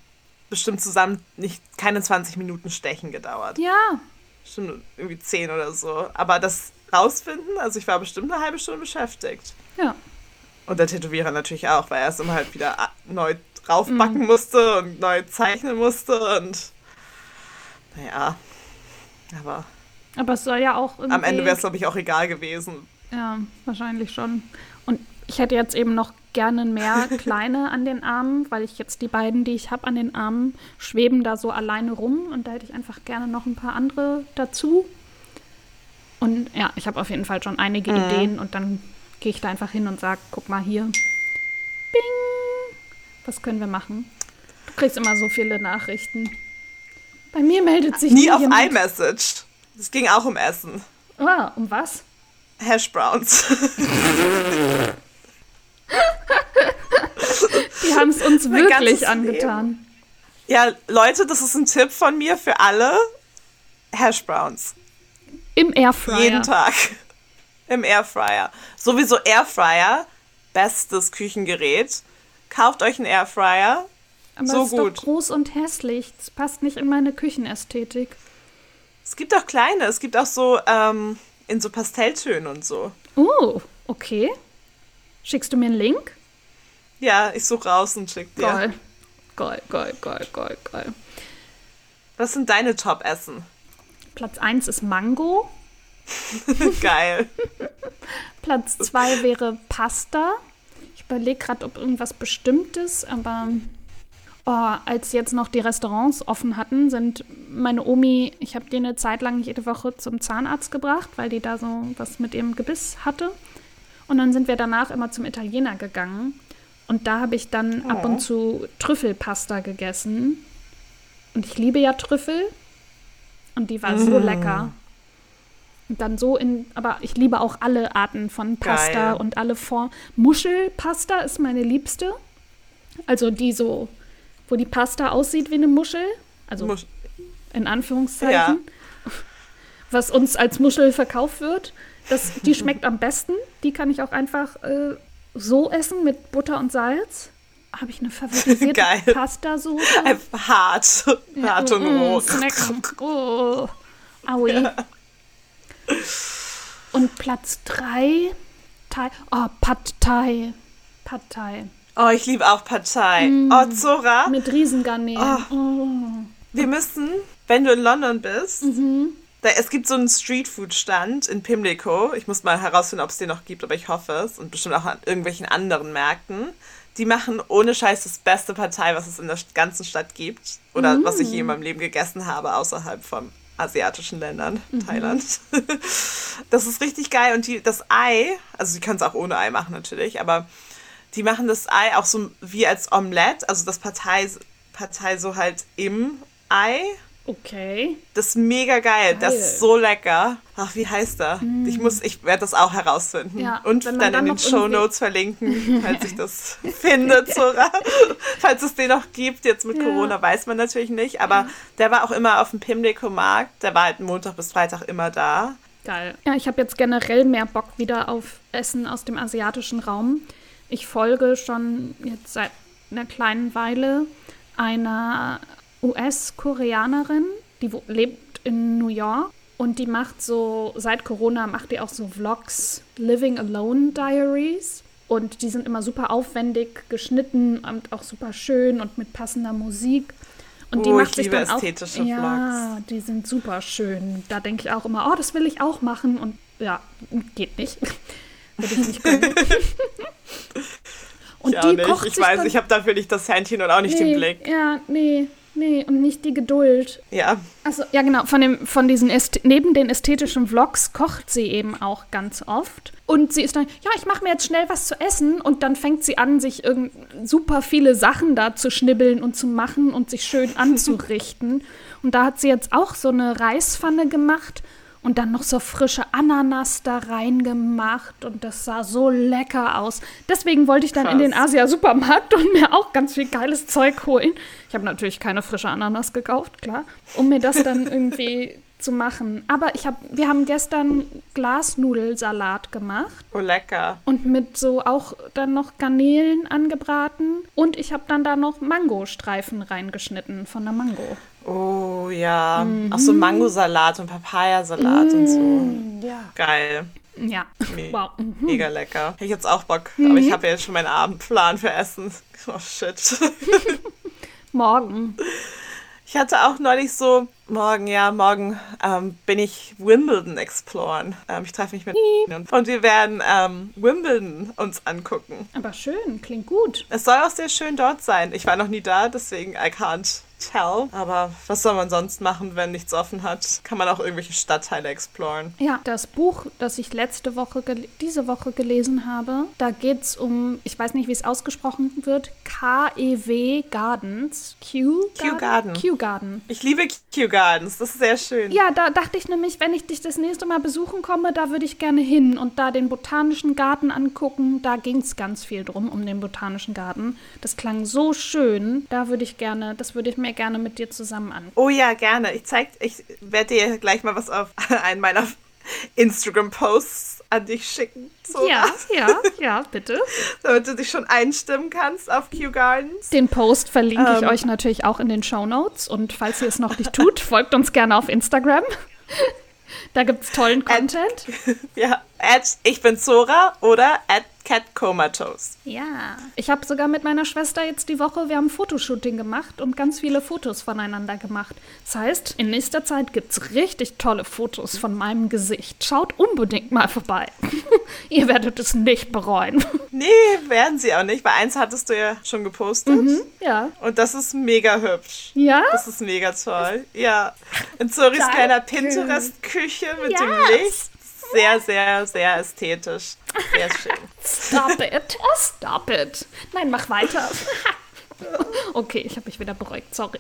bestimmt zusammen nicht keine 20 Minuten Stechen gedauert. Ja, Bestimmt irgendwie zehn oder so. Aber das rausfinden, also ich war bestimmt eine halbe Stunde beschäftigt. Ja. Und der Tätowierer natürlich auch, weil er es immer halt wieder neu draufbacken mhm. musste und neu zeichnen musste und naja, aber. Aber es soll ja auch irgendwie. Am Ende wäre es, glaube ich, auch egal gewesen. Ja, wahrscheinlich schon. Und ich hätte jetzt eben noch gerne mehr kleine an den Armen, weil ich jetzt die beiden, die ich habe an den Armen, schweben da so alleine rum und da hätte ich einfach gerne noch ein paar andere dazu. Und ja, ich habe auf jeden Fall schon einige mhm. Ideen und dann gehe ich da einfach hin und sage, guck mal hier. Bing! Was können wir machen? Du kriegst immer so viele Nachrichten. Bei mir meldet sich nie, nie auf jemand. iMessage. Es ging auch um Essen. Ah, um was? Hash Browns. Die haben es uns wirklich angetan. Leben. Ja, Leute, das ist ein Tipp von mir für alle. Hash Browns. Im Airfryer. Jeden Tag. Im Airfryer. Sowieso Airfryer, bestes Küchengerät. Kauft euch einen Airfryer. Aber so es ist gut. doch groß und hässlich. Das passt nicht in meine Küchenästhetik. Es gibt auch kleine. Es gibt auch so ähm, in so Pastelltönen und so. Oh, okay. Schickst du mir einen Link? Ja, ich suche raus und schick dir. Geil. Geil, geil, geil, geil, geil. Was sind deine Top-Essen? Platz 1 ist Mango. geil. Platz 2 wäre Pasta. Ich überlege gerade, ob irgendwas Bestimmtes, aber oh, als jetzt noch die Restaurants offen hatten, sind meine Omi, ich habe die eine Zeit lang jede Woche zum Zahnarzt gebracht, weil die da so was mit ihrem Gebiss hatte. Und dann sind wir danach immer zum Italiener gegangen. Und da habe ich dann oh. ab und zu Trüffelpasta gegessen. Und ich liebe ja Trüffel. Und die war mm. so lecker. Und dann so in, aber ich liebe auch alle Arten von Pasta Geil. und alle Formen. Muschelpasta ist meine liebste. Also die so, wo die Pasta aussieht wie eine Muschel. Also Musch in Anführungszeichen. Ja. Was uns als Muschel verkauft wird. Das, die schmeckt am besten. Die kann ich auch einfach äh, so essen mit Butter und Salz. Habe ich eine favorisierte Pasta-Soße. Hart. Ja, Hart und mm, roh. Snacken. Oh. Aui. Ja. Und Platz 3. Thai. Oh, Pad Thai. Pad Thai. Oh, ich liebe auch Pad Thai. Mm. Oh, Zora. Mit Riesengarnelen. Oh. Oh. Wir müssen, wenn du in London bist, mhm Da, es gibt so einen Streetfood-Stand in Pimlico. Ich muss mal herausfinden, ob es den noch gibt, aber ich hoffe es. Und bestimmt auch an irgendwelchen anderen Märkten. Die machen ohne Scheiß das beste Partei, was es in der ganzen Stadt gibt. Oder was ich je in meinem Leben gegessen habe, außerhalb von asiatischen Ländern, Thailand. Das ist richtig geil. Und die, das Ei, also sie können es auch ohne Ei machen natürlich, aber die machen das Ei auch so wie als Omelette, also das Partei, Partei so halt im Ei. Okay. Das ist mega geil. Das Geil. ist so lecker. Ach, wie heißt er? Ich muss, ich werde das auch herausfinden. Ja, Und dann, dann in den Show Notes verlinken, falls ich das finde, Zora. falls es den noch gibt. Jetzt mit Ja. Corona weiß man natürlich nicht. Aber der war auch immer auf dem Pimlico Markt. Der war halt Montag bis Freitag immer da. Geil. Ja, ich habe jetzt generell mehr Bock wieder auf Essen aus dem asiatischen Raum. Ich folge schon jetzt seit einer kleinen Weile einer US-Koreanerin, die lebt in New York und die macht so, seit Corona macht die auch so Vlogs, Living Alone Diaries. Und die sind immer super aufwendig geschnitten und auch super schön und mit passender Musik. Und die Oh, macht ich sich dann auch, ja, die sind super schön. Da denke ich auch immer, oh, das will ich auch machen. Und ja, geht nicht. Würde ich nicht können. und ja, die nicht. kocht Ich sich weiß, dann, ich habe dafür nicht das Händchen und auch nicht nee, den Blick. Ja, nee, nee. Und nicht die Geduld. Ja, Also, ja, genau. Von, dem, von diesen Ästhe neben den ästhetischen Vlogs kocht sie eben auch ganz oft. Und sie ist dann, ja, ich mache mir jetzt schnell was zu essen. Und dann fängt sie an, sich irgend super viele Sachen da zu schnibbeln und zu machen und sich schön anzurichten. und da hat sie jetzt auch so eine Reispfanne gemacht und dann noch so frische Ananas da reingemacht. Und das sah so lecker aus. Deswegen wollte ich dann in Krass. den Asia-Supermarkt und mir auch ganz viel geiles Zeug holen. Ich habe natürlich keine frische Ananas gekauft, klar, um mir das dann irgendwie zu machen. Aber ich hab, wir haben gestern Glasnudelsalat gemacht oh lecker. und mit so auch dann noch Garnelen angebraten. Und ich habe dann da noch Mangostreifen reingeschnitten von der Mango. Oh ja. Mhm. Auch so Mangosalat und Papayasalat und so. Ja. Geil. Ja. Nee. Wow. Mhm. Mega lecker. Hätte ich jetzt auch Bock. Aber ich habe ja jetzt schon meinen Abendplan für Essen. Oh shit. Morgen. Ich hatte auch neulich so, morgen, ja, morgen ähm, bin ich Wimbledon exploren. Ähm, ich treffe mich mit und, und wir werden ähm, Wimbledon uns angucken. Aber schön, klingt gut. Es soll auch sehr schön dort sein. Ich war noch nie da, deswegen I can't tell. Aber was soll man sonst machen, wenn nichts offen hat? Kann man auch irgendwelche Stadtteile exploren. Ja, das Buch, das ich letzte Woche, diese Woche gelesen habe, da geht es um, ich weiß nicht, wie es ausgesprochen wird, K-E-W Gardens. Q Kew Garden. Q Garden. Ich liebe Kew Gardens, das ist sehr schön. Ja, da dachte ich nämlich, wenn ich dich das nächste Mal besuchen komme, da würde ich gerne hin und da den botanischen Garten angucken. Da ging es ganz viel drum, um den botanischen Garten. Das klang so schön. Da würde ich gerne, das würde ich mir gerne mit dir zusammen an. Oh ja, gerne. Ich zeig, ich werde dir gleich mal was auf einen meiner Instagram-Posts an dich schicken. Zora, Ja, ja, ja, bitte. Damit du dich schon einstimmen kannst auf Kew Gardens. Den Post verlinke ich Ähm. euch natürlich auch in den Show Notes. Und falls ihr es noch nicht tut, folgt uns gerne auf Instagram. Da gibt es tollen Content. Ja, at ich bin Zora oder at catcomatose. Ja. Ich habe sogar mit meiner Schwester jetzt die Woche, wir haben ein Fotoshooting gemacht und ganz viele Fotos voneinander gemacht. Das heißt, in nächster Zeit gibt es richtig tolle Fotos von meinem Gesicht. Schaut unbedingt mal vorbei. ihr werdet es nicht bereuen. Nee, werden sie auch nicht, weil eins hattest du ja schon gepostet. ja. Und das ist mega hübsch. Ja? Das ist mega toll. Ja. In Zoris kleiner Pinterest-Küche mit dem Yes. Licht. Sehr, sehr, sehr ästhetisch. Sehr schön. Stop it. Oh, stop it. Nein, mach weiter. Okay, ich habe mich wieder beruhigt, sorry.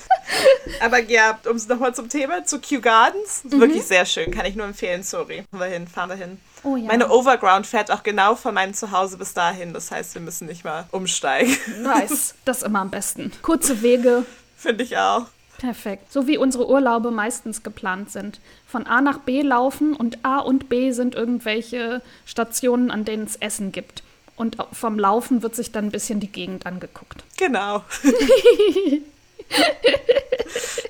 Aber ja, um es nochmal zum Thema, zu Kew Gardens. Ist Wirklich sehr schön, kann ich nur empfehlen, sorry. Fahren wir hin, fahren wir hin. Oh ja. Meine Overground fährt auch genau von meinem Zuhause bis dahin. Das heißt, wir müssen nicht mal umsteigen. Nice. Das ist immer am besten. Kurze Wege, Finde ich auch. Perfekt. So wie unsere Urlaube meistens geplant sind. Von A nach B laufen und A und B sind irgendwelche Stationen, an denen es Essen gibt. Und vom Laufen wird sich dann ein bisschen die Gegend angeguckt. Genau.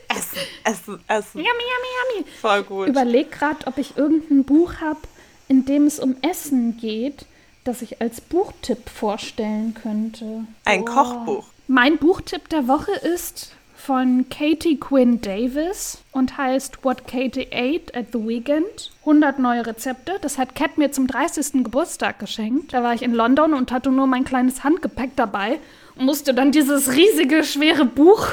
essen, essen, essen. Yummy, yummy, yummy. Voll gut. Überleg gerade, ob ich irgendein Buch habe, in dem es um Essen geht, das ich als Buchtipp vorstellen könnte. Ein Boah. Kochbuch. Mein Buchtipp der Woche ist von Katie Quinn Davis und heißt What Katie Ate at the Weekend. 100 neue Rezepte. Das hat Cat mir zum 30. Geburtstag geschenkt. Da war ich in London und hatte nur mein kleines Handgepäck dabei und musste dann dieses riesige, schwere Buch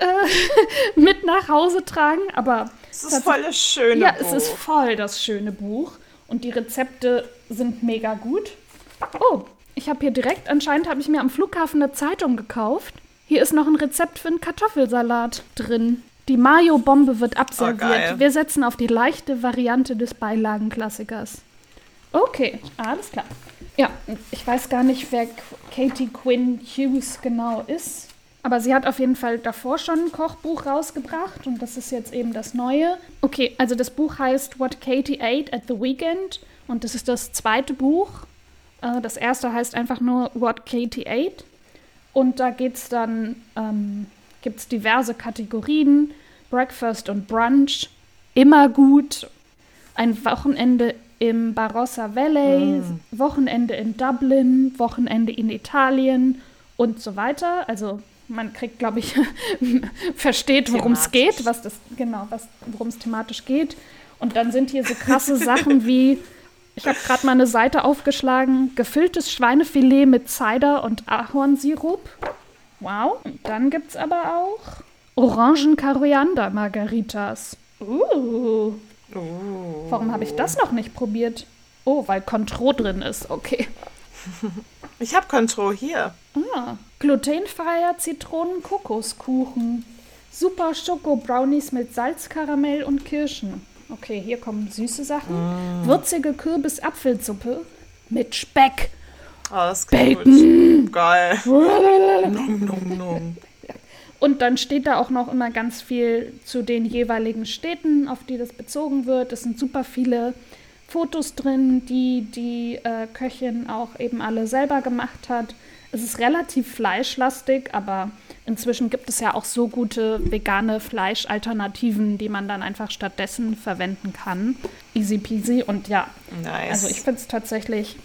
äh, mit nach Hause tragen. Aber es ist voll das schöne ja, Buch. Ja, es ist voll das schöne Buch. Und die Rezepte sind mega gut. Oh, ich habe hier direkt, anscheinend habe ich mir am Flughafen eine Zeitung gekauft. Hier ist noch ein Rezept für einen Kartoffelsalat drin. Die Mayo-Bombe wird abserviert. Oh, Wir setzen auf die leichte Variante des Beilagenklassikers. Okay, alles klar. Ja, ich weiß gar nicht, wer Katie Quinn Hughes genau ist. Aber sie hat auf jeden Fall davor schon ein Kochbuch rausgebracht und das ist jetzt eben das neue. Okay, also das Buch heißt What Katie Ate at the Weekend und das ist das zweite Buch. Äh, das erste heißt einfach nur What Katie Ate und da geht es dann, ähm, gibt es diverse Kategorien, Breakfast und Brunch, immer gut, ein Wochenende im Barossa Valley, mm. Wochenende in Dublin, Wochenende in Italien und so weiter. Also man kriegt, glaube ich, versteht, worum es geht, was das, genau, worum es thematisch geht. Und dann sind hier so krasse Sachen wie, ich habe gerade mal eine Seite aufgeschlagen, gefülltes Schweinefilet mit Cider und Ahornsirup. Wow. Und dann gibt es aber auch Orangen-Koriander-Margaritas. Uh. Uh. Warum habe ich das noch nicht probiert? Oh, weil Contro drin ist. Okay. Ich habe Contro hier. Ah, glutenfreier Zitronen-Kokoskuchen. Super Schoko-Brownies mit Salzkaramell und Kirschen. Okay, hier kommen süße Sachen. Mm. Würzige Kürbis-Apfelsuppe mit Speck. Oh, das Bacon. Gut. Geil. nom, nom, nom. Und dann steht da auch noch immer ganz viel zu den jeweiligen Städten, auf die das bezogen wird. Es sind super viele Fotos drin, die die äh, Köchin auch eben alle selber gemacht hat. Es ist relativ fleischlastig, aber inzwischen gibt es ja auch so gute vegane Fleischalternativen, die man dann einfach stattdessen verwenden kann. Easy peasy und ja, nice. also ich finde es tatsächlich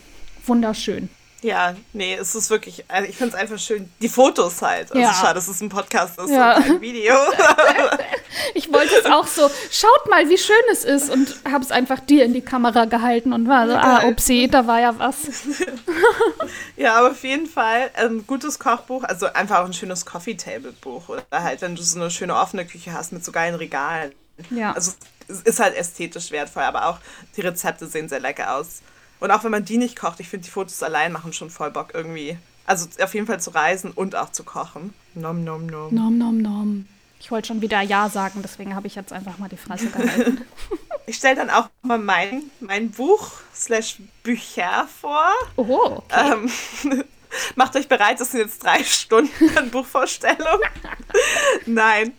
wunderschön. Ja, nee, es ist wirklich, also ich finde es einfach schön. Die Fotos halt. Also ja. schade, dass es ein Podcast ist ja. und ein Video. ich wollte es auch so, schaut mal, wie schön es ist und habe es einfach dir in die Kamera gehalten und war so, ah, upsie, da war ja was. ja, aber auf jeden Fall ein gutes Kochbuch, also einfach auch ein schönes Coffee-Table-Buch. Oder halt, wenn du so eine schöne offene Küche hast mit so geilen Regalen. Ja. Also es ist halt ästhetisch wertvoll, aber auch die Rezepte sehen sehr lecker aus. Und auch wenn man die nicht kocht, ich finde die Fotos allein machen schon voll Bock irgendwie. Also auf jeden Fall zu reisen und auch zu kochen. Nom, nom, nom. Nom, nom, nom. Ich wollte schon wieder Ja sagen, deswegen habe ich jetzt einfach mal die Fresse gehalten. ich stelle dann auch mal mein, mein Buch slash Bücher vor. Oh, okay. Ähm, macht euch bereit, das sind jetzt drei Stunden an Buchvorstellung. Nein,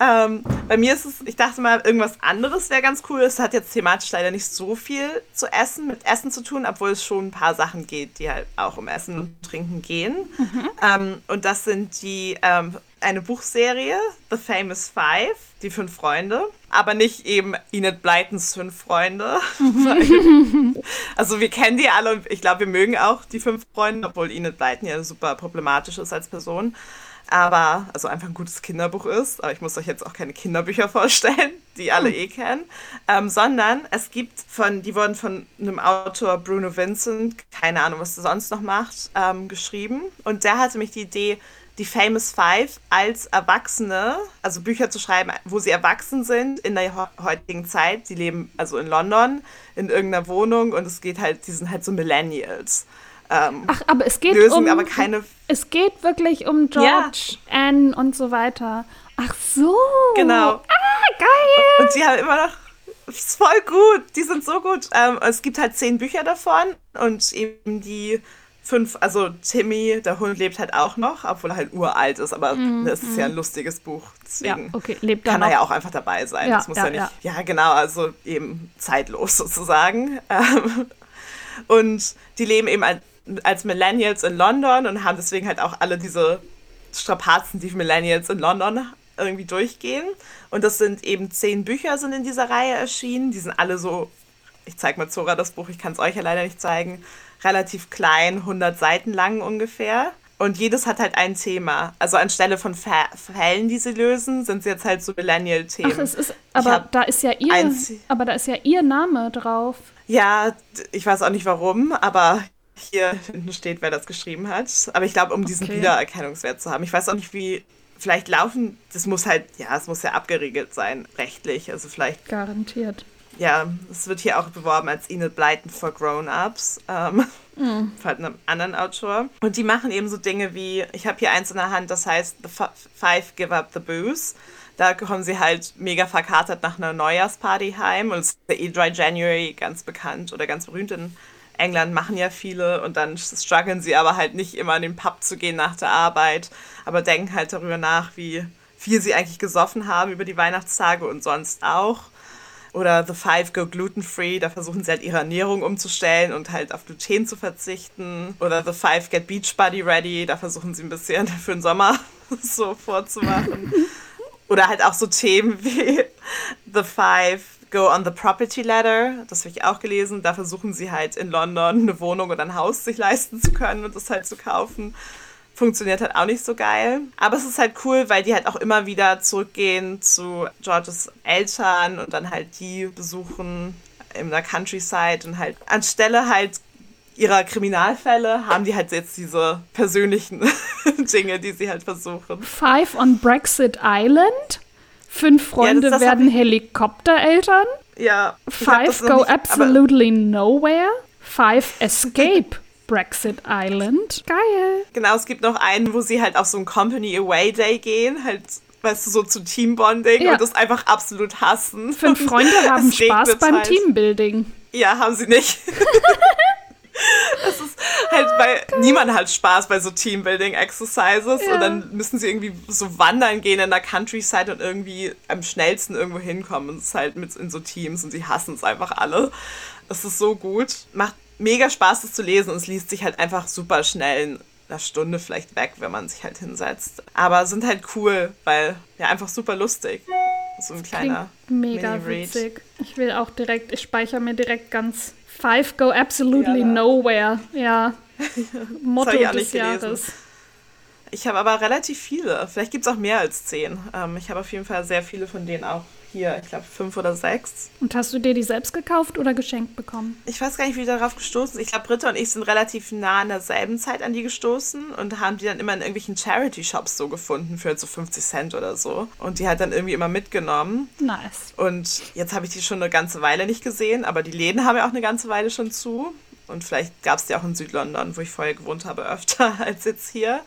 ähm, bei mir ist es, ich dachte mal, irgendwas anderes wäre ganz cool. Es hat jetzt thematisch leider nicht so viel zu essen, mit Essen zu tun, obwohl es schon ein paar Sachen geht, die halt auch um Essen und Trinken gehen. Mhm. Ähm, und das sind die, ähm, eine Buchserie, The Famous Five, die fünf Freunde. Aber nicht eben Enid Blytons fünf Freunde. Mhm. also wir kennen die alle und ich glaube, wir mögen auch die fünf Freunde, obwohl Enid Blyton ja super problematisch ist als Person aber also einfach ein gutes Kinderbuch ist. Aber ich muss euch jetzt auch keine Kinderbücher vorstellen, die alle hm. eh kennen, ähm, sondern es gibt von, die wurden von einem Autor Bruno Vincent, keine Ahnung, was er sonst noch macht, ähm, geschrieben. Und der hatte mich die Idee, die Famous Five als Erwachsene, also Bücher zu schreiben, wo sie erwachsen sind in der heutigen Zeit. Die leben also in London in irgendeiner Wohnung und es geht halt, die sind halt so Millennials. Ähm, Ach, aber es geht lösen, um, aber keine. Es geht wirklich um George, ja. Anne und so weiter. Ach so. Genau. Ah, geil. Und sie haben immer noch. Ist voll gut. Die sind so gut. Ähm, es gibt halt zehn Bücher davon und eben die fünf, also Timmy, der Hund lebt halt auch noch, obwohl er halt uralt ist, aber mm, das ist ja ein mhm. lustiges Buch. Deswegen ja, okay. lebt kann er, er ja auch einfach dabei sein. Ja, das muss ja, ja nicht. Ja. genau, also eben zeitlos sozusagen. Ähm, und die leben eben als als Millennials in London und haben deswegen halt auch alle diese Strapazen, die Millennials in London irgendwie durchgehen. Und das sind eben zehn Bücher sind in dieser Reihe erschienen. Die sind alle so, ich zeige mal Zora das Buch, ich kann es euch ja leider nicht zeigen, relativ klein, 100 Seiten lang ungefähr. Und jedes hat halt ein Thema. Also anstelle von Fa Fällen, die sie lösen, sind sie jetzt halt so Millennial-Themen. Ach, es ist, aber da ist ja ihr, aber da ist ja ihr Name drauf. Ja, ich weiß auch nicht warum, aber hier hinten steht, wer das geschrieben hat. Aber ich glaube, um diesen okay. Wiedererkennungswert zu haben. Ich weiß auch nicht, wie. Vielleicht laufen, das muss halt, ja, es muss ja abgeriegelt sein, rechtlich. Also vielleicht. Garantiert. Ja, es wird hier auch beworben als Enid Blyton for Grown-Ups. Ähm, mm. Von einem anderen Autor. Und die machen eben so Dinge wie, ich habe hier eins in der Hand, das heißt The Five Give Up the Booze. Da kommen sie halt mega verkatert nach einer Neujahrsparty heim und es ist der E-Dry January ganz bekannt oder ganz berühmt in England machen ja viele und dann strugglen sie aber halt nicht immer in den Pub zu gehen nach der Arbeit, aber denken halt darüber nach, wie viel sie eigentlich gesoffen haben über die Weihnachtstage und sonst auch. Oder The Five Go Gluten Free, da versuchen sie halt ihre Ernährung umzustellen und halt auf Gluten zu verzichten. Oder The Five Get Beach Body Ready, da versuchen sie ein bisschen für den Sommer so vorzumachen. Oder halt auch so Themen wie The Five Go on the Property Ladder, das habe ich auch gelesen. Da versuchen sie halt in London eine Wohnung oder ein Haus sich leisten zu können und das halt zu kaufen. Funktioniert halt auch nicht so geil. Aber es ist halt cool, weil die halt auch immer wieder zurückgehen zu Georges Eltern und dann halt die besuchen in der Countryside und halt anstelle halt ihrer Kriminalfälle haben die halt jetzt diese persönlichen Dinge, die sie halt versuchen. Five on Brexit Island Fünf Freunde ja, werden Helikoptereltern. Ja. Five go nicht, absolutely nowhere. Five escape Brexit Island. Geil. Genau, es gibt noch einen, wo sie halt auf so ein Company Away Day gehen, halt weißt du, so zu Teambonding ja. und das einfach absolut hassen. Fünf Freunde haben Spaß beim halt. Teambuilding. Ja, haben sie nicht. Das ist halt, weil niemand hat Spaß bei so Teambuilding-Exercises ja. und dann müssen sie irgendwie so wandern gehen in der Countryside und irgendwie am schnellsten irgendwo hinkommen. Und es ist halt mit in so Teams und sie hassen es einfach alle. Es ist so gut. Macht mega Spaß, das zu lesen und es liest sich halt einfach super schnell in einer Stunde vielleicht weg, wenn man sich halt hinsetzt. Aber sind halt cool, weil ja einfach super lustig. So ein kleiner mega witzig. Ich will auch direkt, ich speichere mir direkt ganz Five go absolutely ja, nowhere. Ja. Motto des Jahres. Ich habe aber relativ viele. Vielleicht gibt es auch mehr als zehn. Ähm, ich habe auf jeden Fall sehr viele von denen auch hier. Ich glaube fünf oder sechs. Und hast du dir die selbst gekauft oder geschenkt bekommen? Ich weiß gar nicht, wie ich darauf gestoßen Ich glaube, Britta und ich sind relativ nah in derselben Zeit an die gestoßen und haben die dann immer in irgendwelchen Charity-Shops so gefunden für so 50 Cent oder so. Und die hat dann irgendwie immer mitgenommen. Nice. Und jetzt habe ich die schon eine ganze Weile nicht gesehen, aber die Läden haben ja auch eine ganze Weile schon zu. Und vielleicht gab es die auch in Südlondon, wo ich vorher gewohnt habe, öfter als jetzt hier.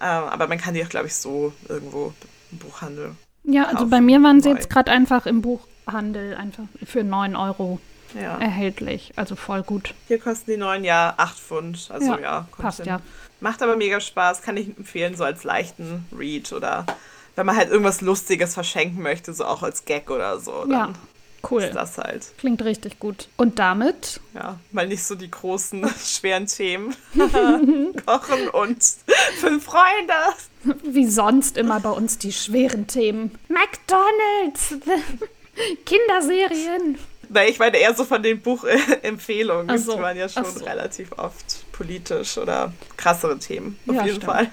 Ähm, aber man kann die auch, glaube ich, so irgendwo im Buchhandel. Ja, also bei mir waren sie jetzt gerade einfach im Buchhandel einfach für 9 Euro ja. erhältlich. Also voll gut. Hier kosten die neuen ja 8 Pfund. Also ja, ja passt hin. ja. Macht aber mega Spaß, kann ich empfehlen, so als leichten Read oder wenn man halt irgendwas Lustiges verschenken möchte, so auch als Gag oder so. Dann ja. Cool. Ist das halt. Klingt richtig gut. Und damit? Ja, mal nicht so die großen, schweren Themen. Kochen und fünf Freunde. Wie sonst immer bei uns die schweren Themen. McDonalds! Kinderserien! Nein, ich meine eher so von den Buchempfehlungen. So. Die waren ja schon so. relativ oft politisch oder krassere Themen. Auf ja, jeden stimmt. Fall.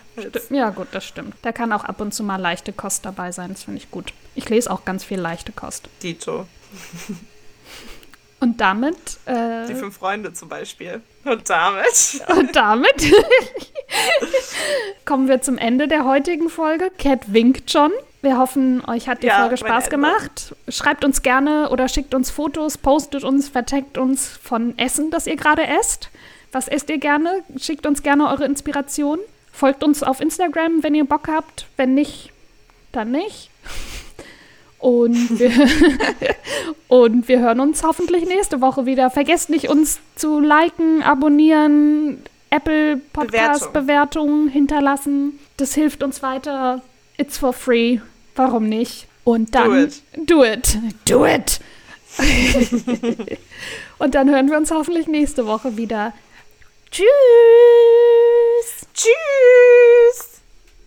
Ja, gut, das stimmt. Da kann auch ab und zu mal leichte Kost dabei sein. Das finde ich gut. Ich lese auch ganz viel leichte Kost. Dito. Und damit. Äh, Die fünf Freunde zum Beispiel. Und damit. Und damit kommen wir zum Ende der heutigen Folge. Cat winkt schon. Wir hoffen, euch hat die ja, Folge Spaß gemacht. Schreibt uns gerne oder schickt uns Fotos, postet uns, verteckt uns von Essen, das ihr gerade esst. Was esst ihr gerne? Schickt uns gerne eure Inspiration. Folgt uns auf Instagram, wenn ihr Bock habt. Wenn nicht, dann nicht. Und wir, und wir hören uns hoffentlich nächste Woche wieder. Vergesst nicht, uns zu liken, abonnieren, Apple Podcast Bewertungen Bewertung hinterlassen. Das hilft uns weiter. It's for free. Warum nicht? Und dann do it. Do it. Do it. und dann hören wir uns hoffentlich nächste Woche wieder. Tschüss. Tschüss.